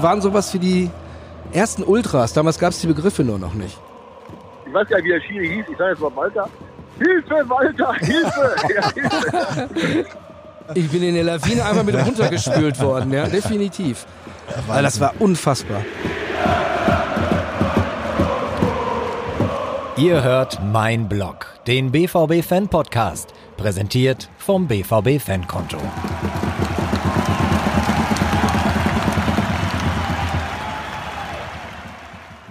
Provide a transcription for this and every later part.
wir waren sowas wie die ersten Ultras. Damals gab es die Begriffe nur noch nicht. Ich weiß gar nicht, wie der Schiri hieß. Ich sage jetzt mal Walter. Hilfe, Walter, Hilfe! Ja, Hilfe. Ich bin in der Lawine einfach mit runtergespült worden, ja, definitiv. Weil das war unfassbar. Ihr hört Mein Blog, den BVB Fan Podcast, präsentiert vom BVB Fankonto.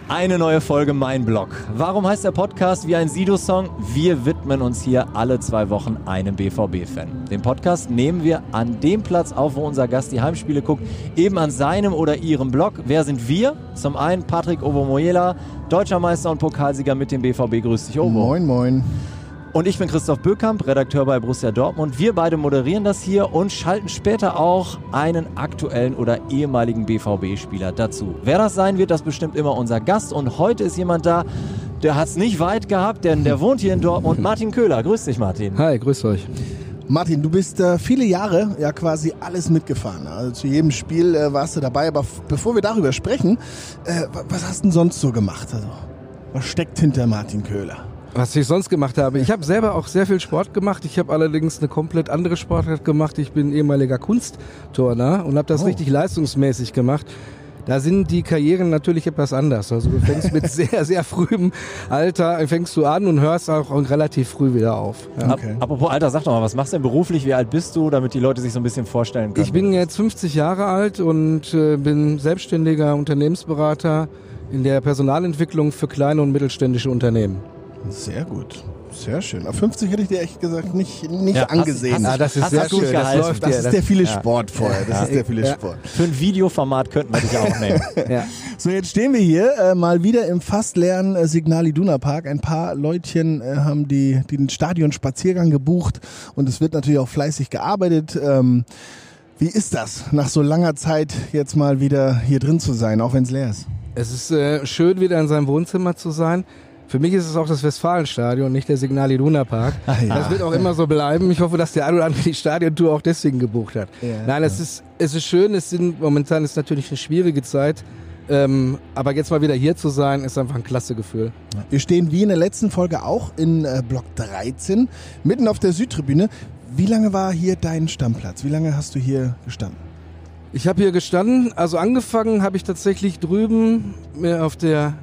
Eine neue Folge Mein Blog. Warum heißt der Podcast wie ein Sido-Song? Wir widmen uns hier alle zwei Wochen einem BVB-Fan. Den Podcast nehmen wir an dem Platz auf, wo unser Gast die Heimspiele guckt, eben an seinem oder ihrem Blog. Wer sind wir? Zum einen Patrick Ovomoyela, Deutscher Meister und Pokalsieger mit dem BVB. Grüß dich, Ovo. Moin, moin. Und ich bin Christoph Böckamp, Redakteur bei Borussia Dortmund. Wir beide moderieren das hier und schalten später auch einen aktuellen oder ehemaligen BVB-Spieler dazu. Wer das sein wird, das bestimmt immer unser Gast. Und heute ist jemand da, der hat es nicht weit gehabt, denn der wohnt hier in Dortmund. Martin Köhler. Grüß dich, Martin. Hi, grüß euch. Martin, du bist äh, viele Jahre ja quasi alles mitgefahren. Also zu jedem Spiel äh, warst du dabei. Aber bevor wir darüber sprechen, äh, was hast du denn sonst so gemacht? Also, was steckt hinter Martin Köhler? Was ich sonst gemacht habe. Ich habe selber auch sehr viel Sport gemacht. Ich habe allerdings eine komplett andere Sportart gemacht. Ich bin ehemaliger Kunstturner und habe das Oh. richtig leistungsmäßig gemacht. Da sind die Karrieren natürlich etwas anders. Also du fängst mit sehr, sehr frühem Alter, fängst du an und hörst auch relativ früh wieder auf. Ja. Ab, apropos Alter, sag doch mal, was machst du denn beruflich? Wie alt bist du, damit die Leute sich so ein bisschen vorstellen können? Ich bin jetzt 50 Jahre alt und äh, bin selbstständiger Unternehmensberater in der Personalentwicklung für kleine und mittelständische Unternehmen. Sehr gut. Sehr schön. Auf 50 hätte ich dir echt gesagt nicht, nicht Ja, hast- angesehen. hast- Ah, das ist hast sehr schön. Das läuft das ja. ist der viele Sport vorher. Das ist der viele Ja. Sport. Für ein Videoformat könnten wir dich auch nehmen. ja. So, jetzt stehen wir hier äh, mal wieder im fast leeren äh, Signal Iduna Park. Ein paar Leutchen äh, haben die, die den Stadionspaziergang gebucht und es wird natürlich auch fleißig gearbeitet. Ähm, wie ist das, nach so langer Zeit jetzt mal wieder hier drin zu sein, auch wenn es leer ist? Es ist äh, schön, wieder in seinem Wohnzimmer zu sein. Für mich ist es auch das Westfalenstadion, nicht der Signal Iduna Park. Ah, ja. Das wird auch immer so bleiben. Ich hoffe, dass der ein oder andere die Stadiontour auch deswegen gebucht hat. Ja. Nein, es ist, es ist schön. Es sind, momentan ist natürlich eine schwierige Zeit. Ähm, aber jetzt mal wieder hier zu sein, ist einfach ein klasse Gefühl. Wir stehen wie in der letzten Folge auch in äh, Block 13, mitten auf der Südtribüne. Wie lange war hier dein Stammplatz? Wie lange hast du hier gestanden? Ich habe hier gestanden, also angefangen habe ich tatsächlich drüben mir auf der,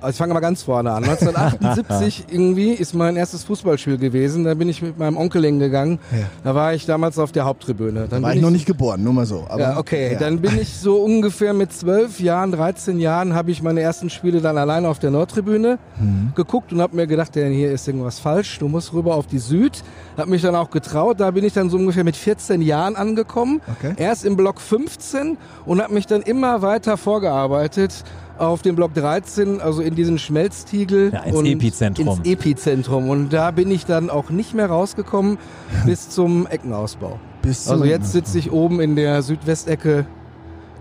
also ich fange mal ganz vorne an. 1978 irgendwie ist mein erstes Fußballspiel gewesen. Da bin ich mit meinem Onkel hingegangen. Ja. Da war ich damals auf der Haupttribüne. Dann War bin ich noch nicht geboren, nur mal so. Aber, ja, okay. ja. Dann bin ich so ungefähr mit zwölf Jahren, 13 Jahren, habe ich meine ersten Spiele dann alleine auf der Nordtribüne Mhm. geguckt und habe mir gedacht, ja, hier ist irgendwas falsch. Du musst rüber auf die Süd. Hab mich dann auch getraut. Da bin ich dann so ungefähr mit 14 Jahren angekommen. Okay. Erst im Block 15 und habe mich dann immer weiter vorgearbeitet auf den Block 13, also in diesen Schmelztiegel. Ja, ins und Epizentrum. Ins Epizentrum. Und da bin ich dann auch nicht mehr rausgekommen bis zum Eckenausbau. Bis zum Also jetzt sitze ich oben in der Südwestecke.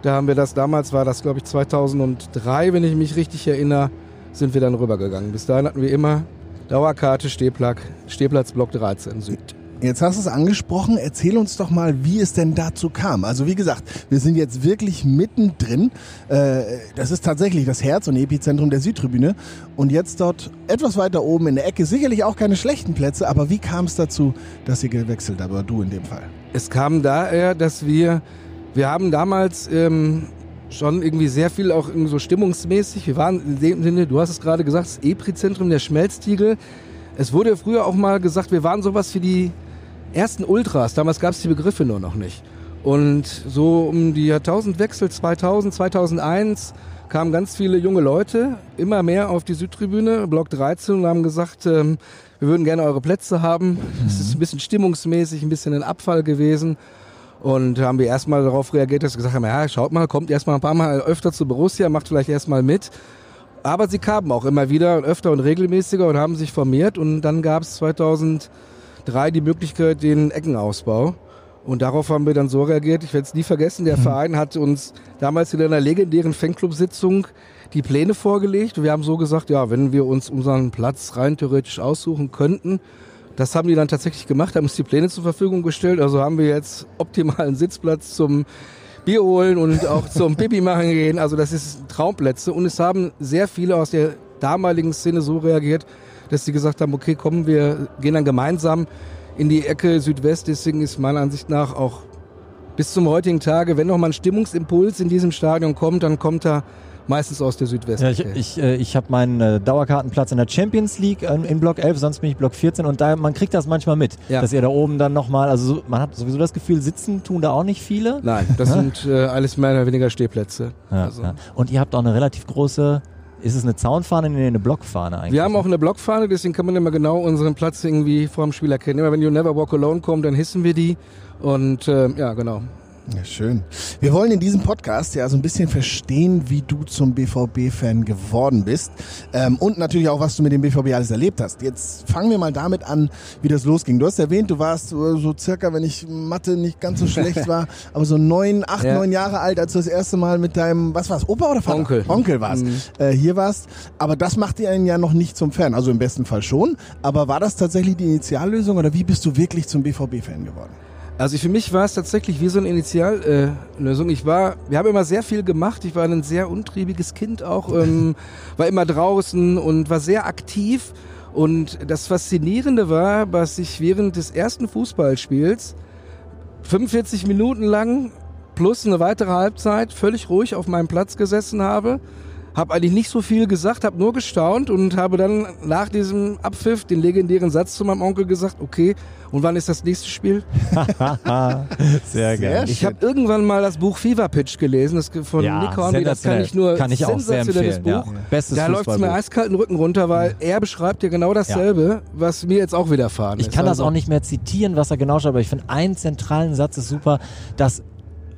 Da haben wir das, damals war das glaube ich 2003, wenn ich mich richtig erinnere, sind wir dann rübergegangen. Bis dahin hatten wir immer Dauerkarte, Stehplatz, Stehplatz Block 13 Süd. Jetzt hast du es angesprochen. Erzähl uns doch mal, wie es denn dazu kam. Also wie gesagt, wir sind jetzt wirklich mittendrin. Äh, das ist tatsächlich das Herz und Epizentrum der Südtribüne. Und jetzt dort etwas weiter oben in der Ecke, sicherlich auch keine schlechten Plätze. Aber wie kam es dazu, dass ihr gewechselt habt, oder du in dem Fall? Es kam daher, dass wir, wir haben damals ähm, schon irgendwie sehr viel auch so stimmungsmäßig, wir waren in dem Sinne, du hast es gerade gesagt, das Epizentrum der Schmelztiegel. Es wurde früher auch mal gesagt, wir waren sowas wie die ersten Ultras. Damals gab es die Begriffe nur noch nicht. Und so um die Jahrtausendwechsel 2000, 2001 kamen ganz viele junge Leute immer mehr auf die Südtribüne, Block 13, und haben gesagt, ähm, wir würden gerne eure Plätze haben. Es ist ein bisschen stimmungsmäßig, ein bisschen ein Abfall gewesen. Und haben wir erstmal darauf reagiert, dass wir gesagt haben, ja, schaut mal, kommt erstmal ein paar Mal öfter zu Borussia, macht vielleicht erstmal mit. Aber sie kamen auch immer wieder öfter und regelmäßiger und haben sich formiert. Und dann gab es 2003 die Möglichkeit, den Eckenausbau. Und darauf haben wir dann so reagiert, ich werde es nie vergessen, der Verein hat uns damals in einer legendären Fanclub-Sitzung die Pläne vorgelegt. Und wir haben so gesagt, ja, wenn wir uns unseren Platz rein theoretisch aussuchen könnten, das haben die dann tatsächlich gemacht, haben uns die Pläne zur Verfügung gestellt. Also haben wir jetzt optimalen Sitzplatz zum Bier holen und auch zum Pipi machen gehen. Also das ist Traumplätze. Und es haben sehr viele aus der damaligen Szene so reagiert, dass sie gesagt haben, okay, kommen wir gehen dann gemeinsam in die Ecke Südwest. Deswegen ist meiner Ansicht nach auch bis zum heutigen Tage, wenn noch mal ein Stimmungsimpuls in diesem Stadion kommt, dann kommt er meistens aus der Südwestecke. Ja, ich ich, äh, ich habe meinen äh, Dauerkartenplatz in der Champions League äh, in Block 11, sonst bin ich Block 14 und da man kriegt das manchmal mit, Ja. dass ihr da oben dann nochmal, also so, man hat sowieso das Gefühl, sitzen tun da auch nicht viele. Nein, das sind äh, alles mehr oder weniger Stehplätze. Ja, also. Und ihr habt auch eine relativ große, ist es eine Zaunfahne? Nee, eine Blockfahne eigentlich. Wir haben auch eine Blockfahne, deswegen kann man immer genau unseren Platz irgendwie vor dem Spiel erkennen. Immer wenn You Never Walk Alone kommt, dann hissen wir die. Und äh, ja, genau. Ja, schön. Wir wollen in diesem Podcast ja so ein bisschen verstehen, wie du zum BVB-Fan geworden bist ähm, und natürlich auch, was du mit dem BVB alles erlebt hast. Jetzt fangen wir mal damit an, wie das losging. Du hast erwähnt, du warst so, so circa, wenn ich Mathe nicht ganz so schlecht war, aber so neun, acht, Ja. neun Jahre alt, als du das erste Mal mit deinem, was war's, Opa oder Vater? Onkel. Onkel warst. Mhm. Äh, hier warst. Aber das macht dir einen ja noch nicht zum Fan. Also im besten Fall schon. Aber war das tatsächlich die Initiallösung oder wie bist du wirklich zum BVB-Fan geworden? Also für mich war es tatsächlich wie so eine Initiallösung. Äh, Lösung. ich war, wir haben immer sehr viel gemacht. Ich war ein sehr untriebiges Kind auch, ähm, war immer draußen und war sehr aktiv. Und das Faszinierende war, dass ich während des ersten Fußballspiels 45 Minuten lang plus eine weitere Halbzeit völlig ruhig auf meinem Platz gesessen habe. Habe eigentlich nicht so viel gesagt, habe nur gestaunt und habe dann nach diesem Abpfiff den legendären Satz zu meinem Onkel gesagt, okay, und wann ist das nächste Spiel? Sehr geil. Ich habe irgendwann mal das Buch Fever Pitch gelesen, das von ja, Nick Hornby, das kann ich nur kann ich auch sehr sensationelles. Buch. Ja. Bestes Da läuft es mir Fußballbuch. eiskalt den Rücken runter, weil er beschreibt ja genau dasselbe, was mir jetzt auch widerfahren Ich ist. kann das Also- auch nicht mehr zitieren, was er genau schreibt, aber ich finde einen zentralen Satz ist super, dass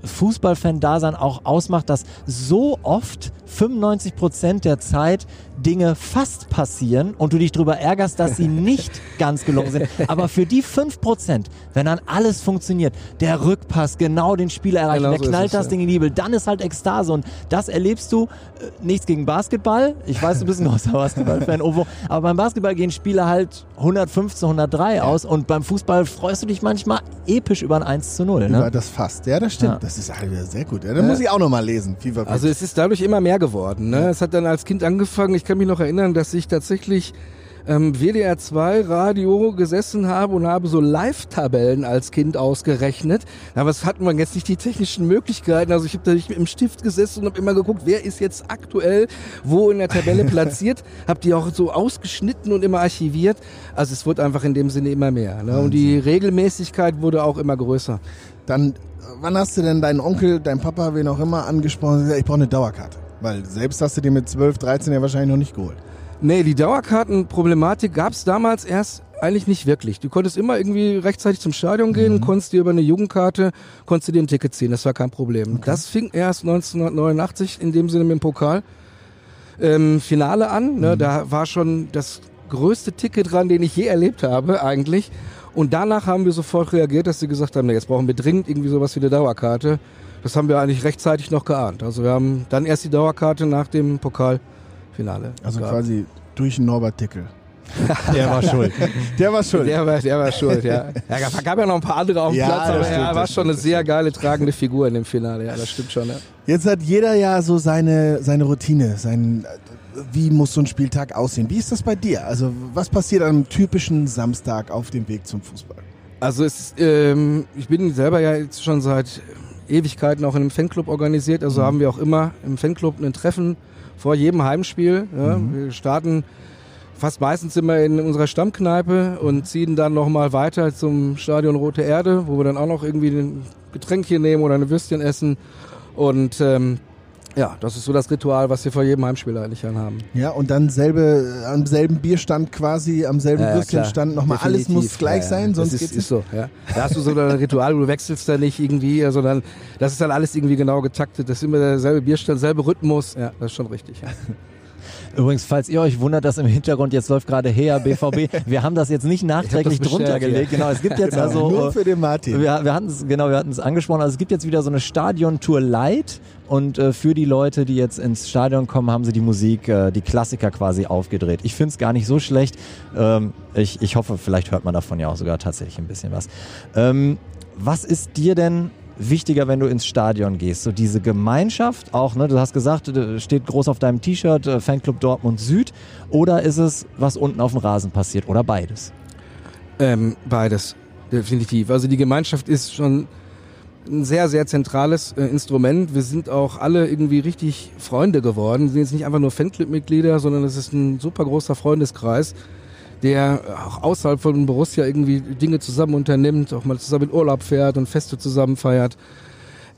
Fußballfan-Dasein auch ausmacht, dass so oft 95% der Zeit Dinge fast passieren und du dich darüber ärgerst, dass sie nicht ganz gelungen sind. Aber für die 5%, wenn dann alles funktioniert, der Rückpass genau den Spieler erreicht, Genau der so knallt das ja. Ding in die Nibel, dann ist halt Ekstase und das erlebst du, äh, nichts gegen Basketball, ich weiß, du bist ein großer Basketball-Fan, Ovo, aber beim Basketball gehen Spiele halt 115, 103 aus und beim Fußball freust du dich manchmal episch über ein 1 zu 0. Über Ne? das fast. Ja, das stimmt. Ja. Das ist halt sehr gut. Ja, dann muss ich auch noch mal lesen. Also es ist dadurch immer mehr geworden. Ne? Es hat dann als Kind angefangen, ich kann mich noch erinnern, dass ich tatsächlich ähm, WDR 2 Radio gesessen habe und habe so Live-Tabellen als Kind ausgerechnet. Aber es hatten wir jetzt nicht die technischen Möglichkeiten. Also ich habe da nicht mit dem Stift gesessen und habe immer geguckt, wer ist jetzt aktuell wo in der Tabelle platziert. habe die auch so ausgeschnitten und immer archiviert. Also es wurde einfach in dem Sinne immer mehr. Ne? Und die Regelmäßigkeit wurde auch immer größer. Dann, äh, wann hast du denn deinen Onkel, deinen Papa, wen auch immer, angesprochen ich brauche eine Dauerkarte? Weil selbst hast du dir mit 12, 13 ja wahrscheinlich noch nicht geholt. Nee, die Dauerkartenproblematik gab es damals erst eigentlich nicht wirklich. Du konntest immer irgendwie rechtzeitig zum Stadion gehen, konntest dir über eine Jugendkarte, konntest dir ein Ticket ziehen, das war kein Problem. Das fing erst 1989 in dem Sinne mit dem Pokal ähm, Finale an. Ne? Da war schon das größte Ticket dran, den ich je erlebt habe eigentlich. Und danach haben wir sofort reagiert, dass sie gesagt haben, nee, jetzt brauchen wir dringend irgendwie sowas wie eine Dauerkarte. Das haben wir eigentlich rechtzeitig noch geahnt. Also wir haben dann erst die Dauerkarte nach dem Pokalfinale. Also gehabt. quasi durch Norbert Dickel. Der war schuld. Der war schuld. Der war, der war schuld, ja. Ja, gab, ja noch ein paar andere auf dem Ja, Platz, aber stimmt, er war schon eine sehr geile tragende Figur in dem Finale. Ja, das stimmt schon. Ja. Jetzt hat jeder ja so seine, seine Routine, sein, wie muss so ein Spieltag aussehen? Wie ist das bei dir? Also was passiert am typischen Samstag auf dem Weg zum Fußball? Also es, ähm, ich bin selber ja jetzt schon seit Ewigkeiten auch in einem Fanclub organisiert. Also haben wir auch immer im Fanclub ein Treffen vor jedem Heimspiel. Ja. Wir starten fast meistens immer in unserer Stammkneipe und ziehen dann nochmal weiter zum Stadion Rote Erde, wo wir dann auch noch irgendwie ein Getränkchen nehmen oder eine Würstchen essen. Und ähm, ja, das ist so das Ritual, was wir vor jedem Heimspiel eigentlich dann haben. Ja, und dann selbe, am selben Bierstand quasi, am selben Ja, Würstchenstand nochmal. Alles muss gleich Ja, sein, sonst das geht's ist, ist so. Ja. Da hast du so ein Ritual, du wechselst da nicht irgendwie, sondern das ist dann alles irgendwie genau getaktet. Das ist immer derselbe Bierstand, selbe Rhythmus. Ja, das ist schon richtig. Ja. Übrigens, falls ihr euch wundert, dass im Hintergrund jetzt läuft gerade Her BVB, wir haben das jetzt nicht nachträglich drunter gelegt. Genau, es gibt jetzt also Nur für den Martin. Wir, wir hatten es genau, wir hatten es angesprochen. Also es gibt jetzt wieder so eine Stadion-Tour Light und äh, für die Leute, die jetzt ins Stadion kommen, haben sie die Musik, äh, die Klassiker quasi aufgedreht. Ich finde es gar nicht so schlecht. Ähm, ich, ich hoffe, vielleicht hört man davon ja auch sogar tatsächlich ein bisschen was. Ähm, was ist dir denn wichtiger, wenn du ins Stadion gehst? So diese Gemeinschaft auch, ne? Du hast gesagt, äh, steht groß auf deinem T-Shirt, äh, Fanclub Dortmund Süd. Oder ist es, was unten auf dem Rasen passiert? Oder beides? Ähm, beides, definitiv. Also die Gemeinschaft ist schon ein sehr, sehr zentrales äh, Instrument. Wir sind auch alle irgendwie richtig Freunde geworden. Wir sind jetzt nicht einfach nur Fanclub-Mitglieder, sondern es ist ein super großer Freundeskreis, der auch außerhalb von Borussia irgendwie Dinge zusammen unternimmt, auch mal zusammen in Urlaub fährt und Feste zusammen feiert.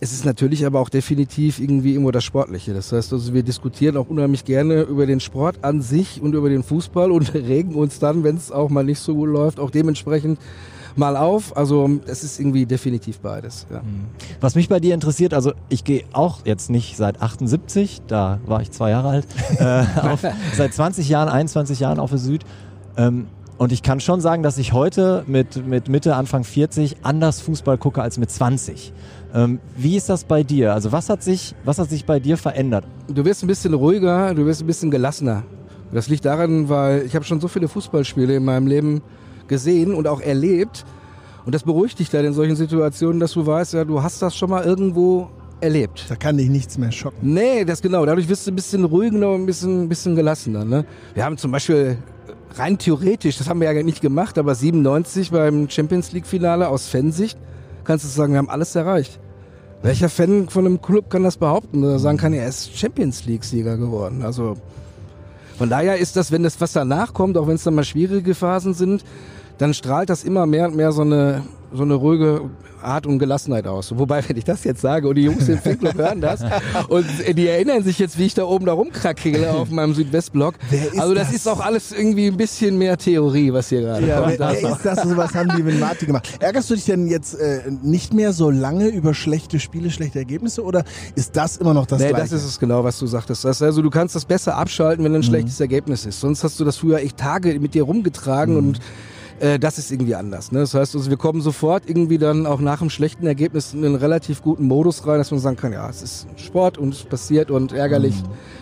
Es ist natürlich aber auch definitiv irgendwie immer das Sportliche. Das heißt also, wir diskutieren auch unheimlich gerne über den Sport an sich und über den Fußball und regen uns dann, wenn es auch mal nicht so gut läuft, auch dementsprechend mal auf. Also es ist irgendwie definitiv beides. Ja. Was mich bei dir interessiert, also ich gehe auch jetzt nicht seit 78, da war ich zwei Jahre alt, äh, auf, seit 20 Jahren, 21 Jahren auf der Süd. Ähm, und ich kann schon sagen, dass ich heute mit, mit Mitte, Anfang 40 anders Fußball gucke als mit 20. Ähm, wie ist das bei dir? Also was hat sich, was hat sich bei dir verändert? Du wirst ein bisschen ruhiger, du wirst ein bisschen gelassener. Das liegt daran, weil ich habe schon so viele Fußballspiele in meinem Leben gesehen und auch erlebt. Und das beruhigt dich dann in solchen Situationen, dass du weißt, ja, du hast das schon mal irgendwo erlebt. Da kann dich nichts mehr schocken. Nee, das genau. Dadurch wirst du ein bisschen ruhiger und ein bisschen, ein bisschen gelassener. Ne? Wir haben zum Beispiel rein theoretisch, das haben wir ja nicht gemacht, aber 97 beim Champions League Finale aus Fansicht kannst du sagen, wir haben alles erreicht. Welcher Fan von einem Club kann das behaupten oder sagen kann, er ist Champions League Sieger geworden? Also von daher ist das, wenn das was danach kommt, auch wenn es dann mal schwierige Phasen sind, dann strahlt das immer mehr und mehr so eine, so eine ruhige Art und Gelassenheit aus. Wobei, wenn ich das jetzt sage und die Jungs im Fanclub hören das und die erinnern sich jetzt, wie ich da oben da rumkrackele auf meinem Südwestblock. Also das, das? ist auch alles irgendwie ein bisschen mehr Theorie, was hier gerade Ja, kommt. wer, Also. wer ist das? So was haben die mit Martin gemacht. Ärgerst du dich denn jetzt äh, nicht mehr so lange über schlechte Spiele, schlechte Ergebnisse oder ist das immer noch das Nee, Gleiche? das ist es genau, was du sagtest. Also du kannst das besser abschalten, wenn ein schlechtes Ergebnis ist. Sonst hast du das früher echt Tage mit dir rumgetragen und äh, das ist irgendwie anders. Ne? Das heißt, also wir kommen sofort irgendwie dann auch nach einem schlechten Ergebnis in einen relativ guten Modus rein, dass man sagen kann, ja, es ist Sport und es passiert und ärgerlich.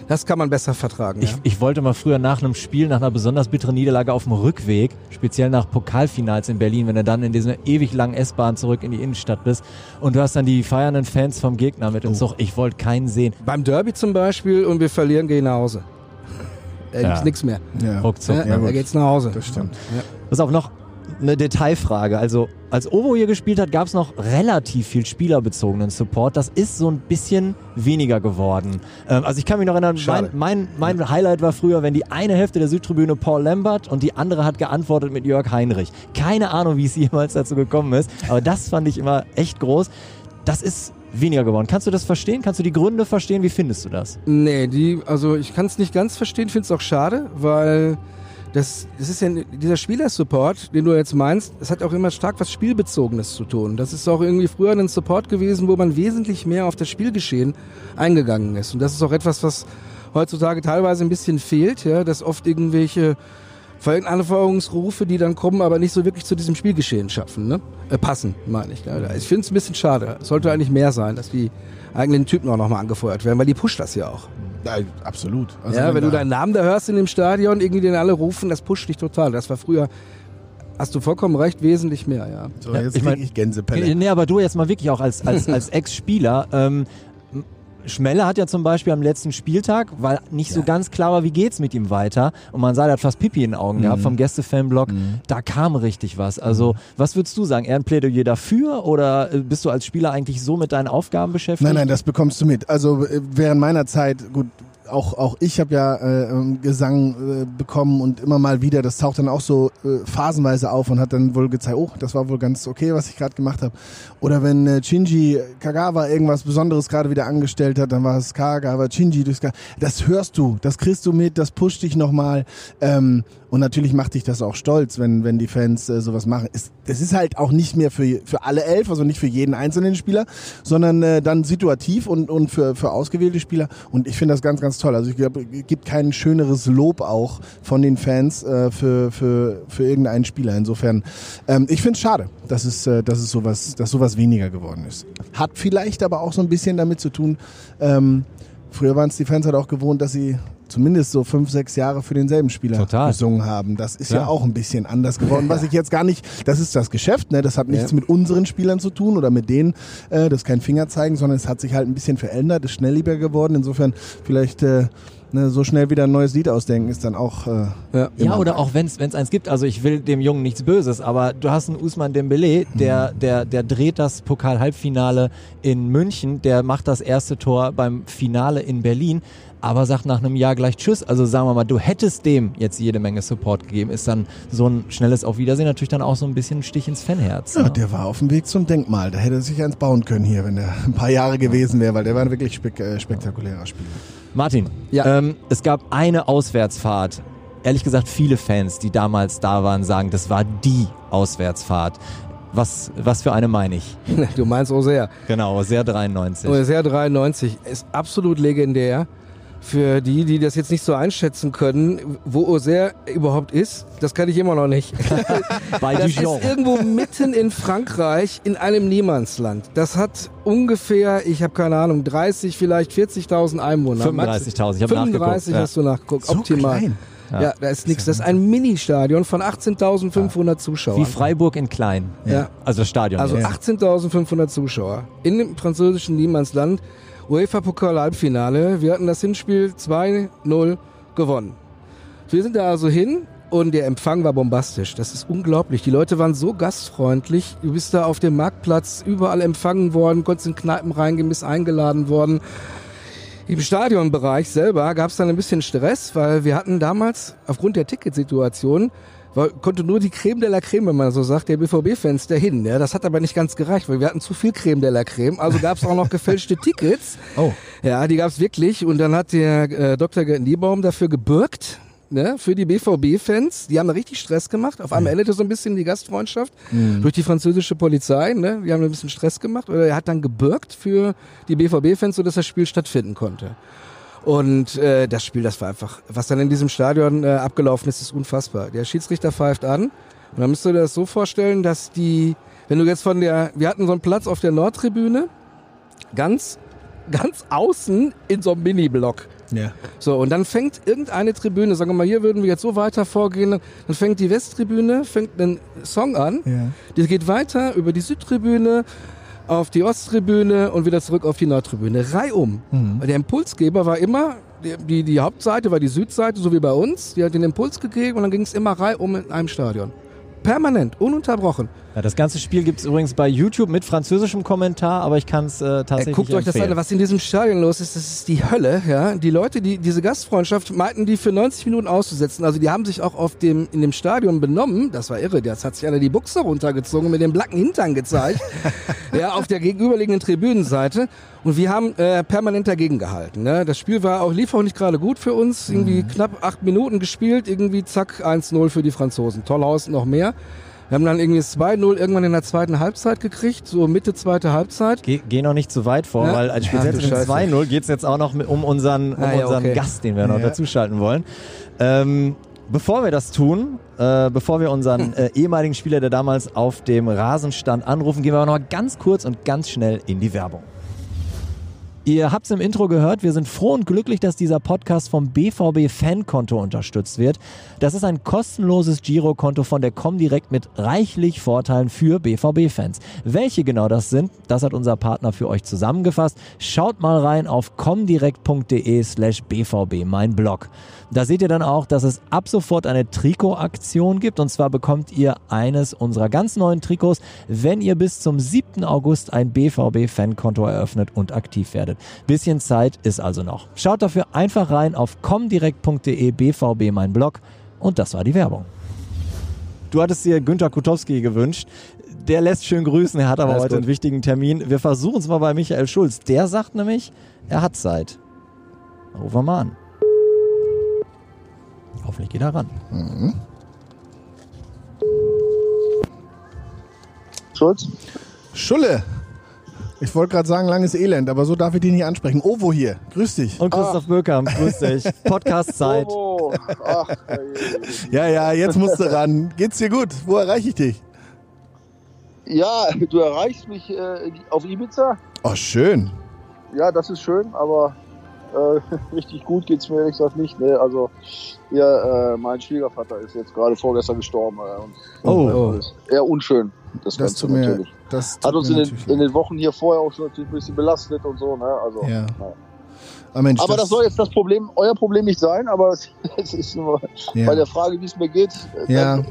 Das kann man besser vertragen. Ich, ja. ich wollte mal früher nach einem Spiel, nach einer besonders bitteren Niederlage auf dem Rückweg, speziell nach Pokalfinals in Berlin, wenn du dann in dieser ewig langen S-Bahn zurück in die Innenstadt bist und du hast dann die feiernden Fans vom Gegner mit im Zug. Ich wollte keinen sehen. Beim Derby zum Beispiel und wir verlieren, gehen nach Hause. Da Ja. gibt's nichts mehr. ja. Ruckzuck. Ja, Ja, da geht's nach Hause. Das stimmt. Pass auf, noch eine Detailfrage. Also, als Ovo hier gespielt hat, gab es noch relativ viel spielerbezogenen Support. Das ist so ein bisschen weniger geworden. Ähm, also ich kann mich noch erinnern, mein, mein, mein Highlight war früher, wenn die eine Hälfte der Südtribüne Paul Lambert und die andere hat geantwortet mit Jörg Heinrich. Keine Ahnung, wie es jemals dazu gekommen ist, aber das fand ich immer echt groß. Das ist weniger geworden. Kannst du das verstehen? Kannst du die Gründe verstehen? Wie findest du das? Nee, die, also ich kann es nicht ganz verstehen, finde es auch schade, weil das, das ist ja dieser Spielersupport, den du jetzt meinst, das hat auch immer stark was Spielbezogenes zu tun. Das ist auch irgendwie früher ein Support gewesen, wo man wesentlich mehr auf das Spielgeschehen eingegangen ist. Und das ist auch etwas, was heutzutage teilweise ein bisschen fehlt, ja, dass oft irgendwelche Anforderungsrufe, die dann kommen, aber nicht so wirklich zu diesem Spielgeschehen schaffen, ne? Äh, passen, meine ich. Ja. Ich finde es ein bisschen schade. Es sollte eigentlich mehr sein, dass die eigenen Typen auch nochmal angefeuert werden, weil die pusht das ja auch. Ja, absolut. Also ja, wenn du deinen Namen da hörst in dem Stadion, irgendwie den alle rufen, das pusht dich total. Das war früher, hast du vollkommen recht, wesentlich mehr, ja. So, Ja, jetzt ich ich mein- ich Gänsepelle. Nee, aber du jetzt mal wirklich auch als, als, als Ex-Spieler. Ähm, Schmelle hat ja zum Beispiel am letzten Spieltag, weil nicht so ganz klar war, wie geht's mit ihm weiter, und man sah, er hat fast Pipi in den Augen Mhm. gehabt vom Gäste-Fanblock, da kam richtig was. Also, was würdest du sagen? Eher ein Plädoyer dafür oder äh, bist du als Spieler eigentlich so mit deinen Aufgaben beschäftigt? Nein, nein, das bekommst du mit. Also äh, während meiner Zeit, gut, auch, auch ich habe ja äh, ähm, Gesang äh, bekommen und immer mal wieder, das taucht dann auch so äh, phasenweise auf und hat dann wohl gezeigt, oh, das war wohl ganz okay, was ich gerade gemacht habe. Oder wenn äh, Shinji Kagawa irgendwas Besonderes gerade wieder angestellt hat, dann war es Kagawa, Shinji, das hörst du, das kriegst du mit, das pusht dich nochmal. Ähm, und natürlich macht dich das auch stolz, wenn, wenn die Fans äh, sowas machen. Es, das ist halt auch nicht mehr für, für alle elf, also nicht für jeden einzelnen Spieler, sondern äh, dann situativ und, und für, für ausgewählte Spieler. Und ich finde das ganz, ganz toll. Also ich glaube, es gibt kein schöneres Lob auch von den Fans äh, für, für, für irgendeinen Spieler. Insofern, ähm, ich finde es schade, dass es, äh, dass es sowas, dass sowas weniger geworden ist. Hat vielleicht aber auch so ein bisschen damit zu tun, ähm, früher waren es die Fans halt auch gewohnt, dass sie zumindest so fünf, sechs Jahre für denselben Spieler Total. gesungen haben. Das ist ja Klar. auch ein bisschen anders geworden, was ich jetzt gar nicht, das ist das Geschäft, ne? das hat nichts Ja. mit unseren Spielern zu tun oder mit denen, äh, das ist kein Finger zeigen, sondern es hat sich halt ein bisschen verändert, ist schnelllebiger geworden, insofern vielleicht äh, ne, so schnell wieder ein neues Lied ausdenken ist dann auch äh, Ja. Ja, oder auch wenn es eins gibt. Also ich will dem Jungen nichts Böses, aber du hast einen Usman Dembele, der, der, der dreht das Pokal-Halbfinale in München, der macht das erste Tor beim Finale in Berlin, aber sagt nach einem Jahr gleich Tschüss. Also sagen wir mal, du hättest dem jetzt jede Menge Support gegeben. Ist dann so ein schnelles Auf Wiedersehen natürlich dann auch so ein bisschen ein Stich ins Fanherz. Ja, ne? der war auf dem Weg zum Denkmal. Da hätte er sich eins bauen können hier, wenn er ein paar Jahre gewesen wäre, weil der war ein wirklich spek äh, spektakulärer Spieler. Martin, Ja. ähm, es gab eine Auswärtsfahrt. Ehrlich gesagt, viele Fans, die damals da waren, sagen, das war die Auswärtsfahrt. Was, was für eine meine ich? Du meinst auch sehr. Genau, sehr 93. Sehr 93 ist absolut legendär. Für die, die das jetzt nicht so einschätzen können, wo Auxerre überhaupt ist, das kann ich immer noch nicht. Bei Das Dijon. ist irgendwo mitten in Frankreich in einem Niemandsland. Das hat ungefähr, ich habe keine Ahnung, 30, vielleicht 40.000 Einwohner. 35.000, ich habe 35 nachgeguckt. hast du nachgeguckt, So optimal. klein. Ja. da ist nichts. Das ist ein Ministadion von 18.500 Zuschauern. Wie Freiburg in Klein. Ja. Also das Stadion. Also ja. 18.500 Zuschauer in dem französischen Niemandsland. UEFA-Pokal Halbfinale. Wir hatten das Hinspiel 2-0 gewonnen. Wir sind da also hin und der Empfang war bombastisch. Das ist unglaublich. Die Leute waren so gastfreundlich. Du bist da auf dem Marktplatz überall empfangen worden, konntest in Kneipen reingehen, bist eingeladen worden. Im Stadionbereich selber gab es dann ein bisschen Stress, weil wir hatten damals aufgrund der Ticketsituation war, konnte nur die Creme de la Creme, wenn man so sagt, der BVB-Fans dahin. Ja, das hat aber nicht ganz gereicht, weil wir hatten zu viel Creme de la Creme. Also gab es auch noch gefälschte Tickets. Oh. Ja, die gab es wirklich. Und dann hat der äh, Dr. Gerd Niebaum dafür gebürgt. Ne, für die BVB-Fans, die haben da richtig Stress gemacht. Auf einmal endete so ein bisschen die Gastfreundschaft durch die französische Polizei. Ne, die haben ein bisschen Stress gemacht. Oder er hat dann gebürgt für die BVB-Fans, sodass das Spiel stattfinden konnte. Und äh, das Spiel, das war einfach, was dann in diesem Stadion äh, abgelaufen ist, ist unfassbar. Der Schiedsrichter pfeift an und dann müsst ihr dir das so vorstellen, dass die, wenn du jetzt von der, wir hatten so einen Platz auf der Nordtribüne, ganz, ganz außen in so einem Mini-Block. Ja. So, und dann fängt irgendeine Tribüne, sagen wir mal, hier würden wir jetzt so weiter vorgehen, dann fängt die Westtribüne, fängt einen Song an, Ja. die geht weiter über die Südtribüne, auf die Osttribüne und wieder zurück auf die Nordtribüne. Reihum. Mhm. Der Impulsgeber war immer, die, die, Hauptseite war die Südseite, so wie bei uns. Die hat den Impuls gegeben und dann ging es immer reihum in einem Stadion. Permanent, ununterbrochen. Ja, das ganze Spiel gibt es übrigens bei YouTube mit französischem Kommentar, aber ich kann es äh, Äh, tatsächlich guckt euch das empfehlen. an, was in diesem Stadion los ist, das ist die Hölle, ja. Die Leute, die diese Gastfreundschaft meinten, die für 90 Minuten auszusetzen. Also die haben sich auch auf dem, in dem Stadion benommen. Das war irre. Das hat sich einer die Buchse runtergezogen mit dem blacken Hintern gezeigt. ja, auf der gegenüberliegenden Tribünenseite. Und wir haben äh, permanent dagegen gehalten. Ne? Das Spiel war auch, lief auch nicht gerade gut für uns. Irgendwie knapp acht Minuten gespielt, irgendwie zack, 1-0 für die Franzosen. Tollhaus noch mehr. Wir haben dann irgendwie das 2-0 irgendwann in der zweiten Halbzeit gekriegt, so Mitte zweite Halbzeit. Geh, geh noch nicht zu weit vor, Ja? weil als spätestens Scheiße. 2-0 geht es jetzt auch noch mit, um unseren, um Ah, ja, unseren okay. Gast, den wir noch Ja. dazuschalten wollen. Ähm, bevor wir das tun, äh, bevor wir unseren äh, ehemaligen Spieler, der damals auf dem Rasen stand, anrufen, gehen wir aber noch ganz kurz und ganz schnell in die Werbung. Ihr habt es im Intro gehört, wir sind froh und glücklich, dass dieser Podcast vom BVB Fankonto unterstützt wird. Das ist ein kostenloses Girokonto von der Comdirect mit reichlich Vorteilen für BVB-Fans. Welche genau das sind, das hat unser Partner für euch zusammengefasst. Schaut mal rein auf comdirect.de slash bvb, mein Blog. Da seht ihr dann auch, dass es ab sofort eine Trikotaktion gibt und zwar bekommt ihr eines unserer ganz neuen Trikots, wenn ihr bis zum 7. August ein BVB-Fankonto eröffnet und aktiv werdet. Bisschen Zeit ist also noch. Schaut dafür einfach rein auf comdirect.de bvb, mein Blog und das war die Werbung. Du hattest dir Günter Kutowski gewünscht. Der lässt schön grüßen, er hat aber Alles heute gut. einen wichtigen Termin. Wir versuchen es mal bei Michael Schulz. Der sagt nämlich, er hat Zeit. Rufen wir mal an. Hoffentlich geht er ran. Schulz? Schulle. Ich wollte gerade sagen, langes Elend, aber so darf ich dich nicht ansprechen. Ovo hier. Grüß dich. Und Christoph Böckam, grüß dich. Podcast-Zeit. Ach, ey. Ja, ja, jetzt musst du ran. Geht's dir gut? Wo erreiche ich dich? ja, du erreichst mich äh, auf Ibiza. Oh, schön. Ja, das ist schön, aber Äh, richtig gut geht's mir ehrlich gesagt nicht. Ne? Also ja, äh, mein Schwiegervater ist jetzt gerade vorgestern gestorben. Äh, und Oh. das ist eher unschön. Das, Das Ganze mir, natürlich. das Hat uns in den, in den Wochen hier vorher auch schon natürlich ein bisschen belastet und so. Ne? Also, Ja. naja. Ah, Mensch, Aber das, soll jetzt das Problem, euer Problem nicht sein, aber es, es ist nur ja, bei der Frage, wie es mir geht, äh, Ja. dann,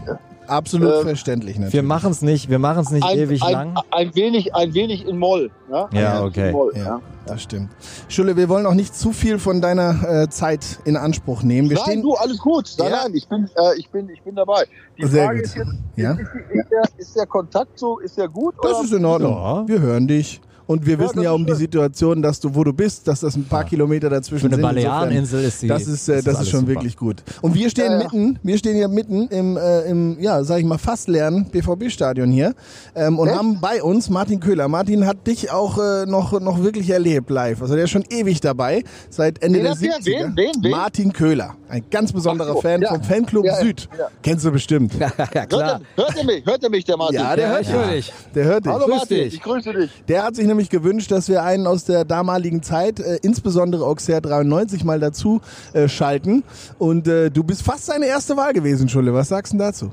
absolut äh, verständlich natürlich. Wir machen es nicht, wir machen es nicht ein, ewig ein, lang. ein wenig, ein wenig in Moll. Ja, Ja, okay. Moll, Ja. ja. Das stimmt. Schulle, wir wollen auch nicht zu viel von deiner äh, Zeit in Anspruch nehmen. Wir nein, stehen. du, alles gut. Nein, Ja. nein, ich bin, äh, ich bin, ich bin dabei. Die Sehr Frage gut. ist jetzt, Ja? ist, ist, ist, der, ist der Kontakt so, ist der gut? Das oder? ist in Ordnung. Ja. Wir hören dich. Und wir Ja, wissen ja ist um die. Situation, dass du, wo du bist, dass das ein paar Kilometer Für dazwischen eine sind. Insofern- Baleareninsel ist sie. Das ist, äh, das ist alles schon super. wirklich gut. Und wir stehen Ja, ja. mitten, wir stehen ja mitten im, äh, im ja, sag ich mal, fast leeren BVB-Stadion hier ähm, und Echt? haben bei uns Martin Köhler. Martin hat dich auch äh, noch, noch wirklich erlebt live. Also der ist schon ewig dabei, seit Ende Wen der hat der? 70er. Wen? Wen? Wen? Martin Köhler, ein ganz besonderer so, Fan ja. vom Fanclub Ja, ja, Süd. ja. Kennst du bestimmt. ja, Hört klar. er, hört er mich? Hört er mich, der Martin? Ja, der hört ich dich. Der hört dich. Hallo Grüß Martin, dich. ich grüße dich. Der hat sich nämlich gewünscht, dass wir einen aus der damaligen Zeit, äh, insbesondere Auxerre 93, mal dazu äh, schalten. Und äh, du bist fast seine erste Wahl gewesen, Schulle. Was sagst du dazu?